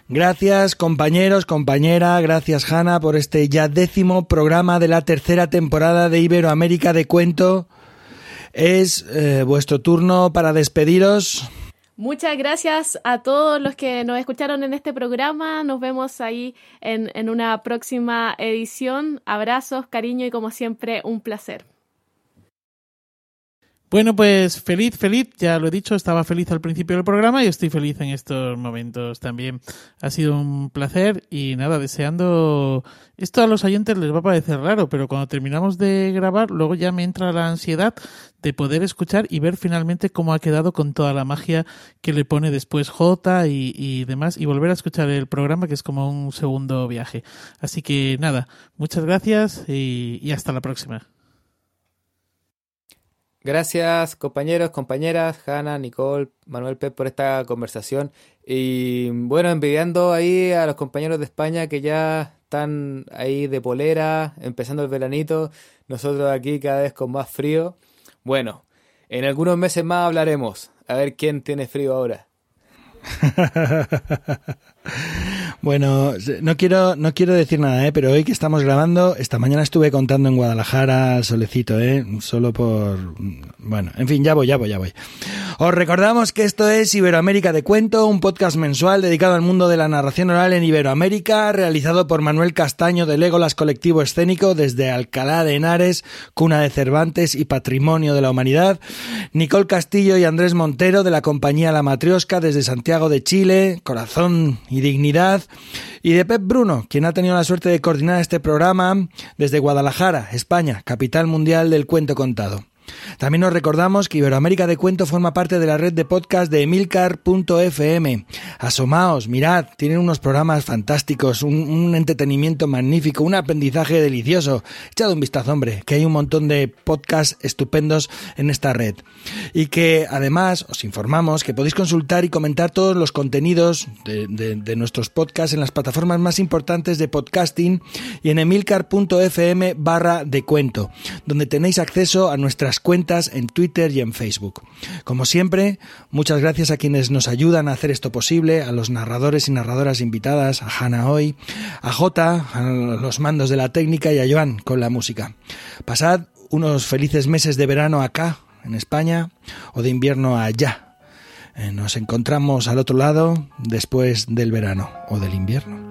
Gracias compañeros, compañera, gracias Hanna por este ya décimo programa de la tercera temporada de Iberoamérica de Cuento. Es eh, vuestro turno para despediros. Muchas gracias a todos los que nos escucharon en este programa. Nos vemos ahí en, en una próxima edición. Abrazos, cariño y como siempre un placer. Bueno, pues feliz, feliz, ya lo he dicho, estaba feliz al principio del programa y estoy feliz en estos momentos también. Ha sido un placer y nada, deseando... Esto a los oyentes les va a parecer raro, pero cuando terminamos de grabar, luego ya me entra la ansiedad de poder escuchar y ver finalmente cómo ha quedado con toda la magia que le pone después J y, demás y volver a escuchar el programa que es como un segundo viaje. Así que nada, muchas gracias y hasta la próxima. Gracias compañeros, compañeras, Hanna, Nicole, Manuel Pep por esta conversación. Y bueno, envidiando ahí a los compañeros de España que ya están ahí de polera, empezando el veranito, nosotros aquí cada vez con más frío. Bueno, en algunos meses más hablaremos, a ver quién tiene frío ahora. *laughs* bueno, no quiero, no quiero decir nada, ¿eh? pero hoy que estamos grabando, esta mañana estuve contando en Guadalajara al solecito, ¿eh? solo por... Bueno, en fin, ya voy, ya voy, ya voy. Os recordamos que esto es Iberoamérica de Cuento, un podcast mensual dedicado al mundo de la narración oral en Iberoamérica, realizado por Manuel Castaño de Legolas Colectivo Escénico desde Alcalá de Henares, cuna de Cervantes y patrimonio de la humanidad, Nicole Castillo y Andrés Montero de la compañía La Matriosca desde Santiago de Chile, Corazón y Dignidad, y de Pep Bruno, quien ha tenido la suerte de coordinar este programa desde Guadalajara, España, capital mundial del cuento contado. También nos recordamos que Iberoamérica de Cuento forma parte de la red de podcast de emilcar.fm. Asomaos, mirad, tienen unos programas fantásticos, un, entretenimiento magnífico, un aprendizaje delicioso. Echad un vistazo, hombre, que hay un montón de podcasts estupendos en esta red. Y que además os informamos que podéis consultar y comentar todos los contenidos de, de nuestros podcasts en las plataformas más importantes de podcasting y en emilcar.fm barra de cuento, donde tenéis acceso a nuestras cuentas en Twitter y en Facebook. Como siempre, muchas gracias a quienes nos ayudan a hacer esto posible, a los narradores y narradoras invitadas, a Hanna Hoy, a Jota, a los mandos de la técnica y a Joan con la música. Pasad unos felices meses de verano acá, en España, o de invierno allá. Eh, nos encontramos al otro lado después del verano o del invierno.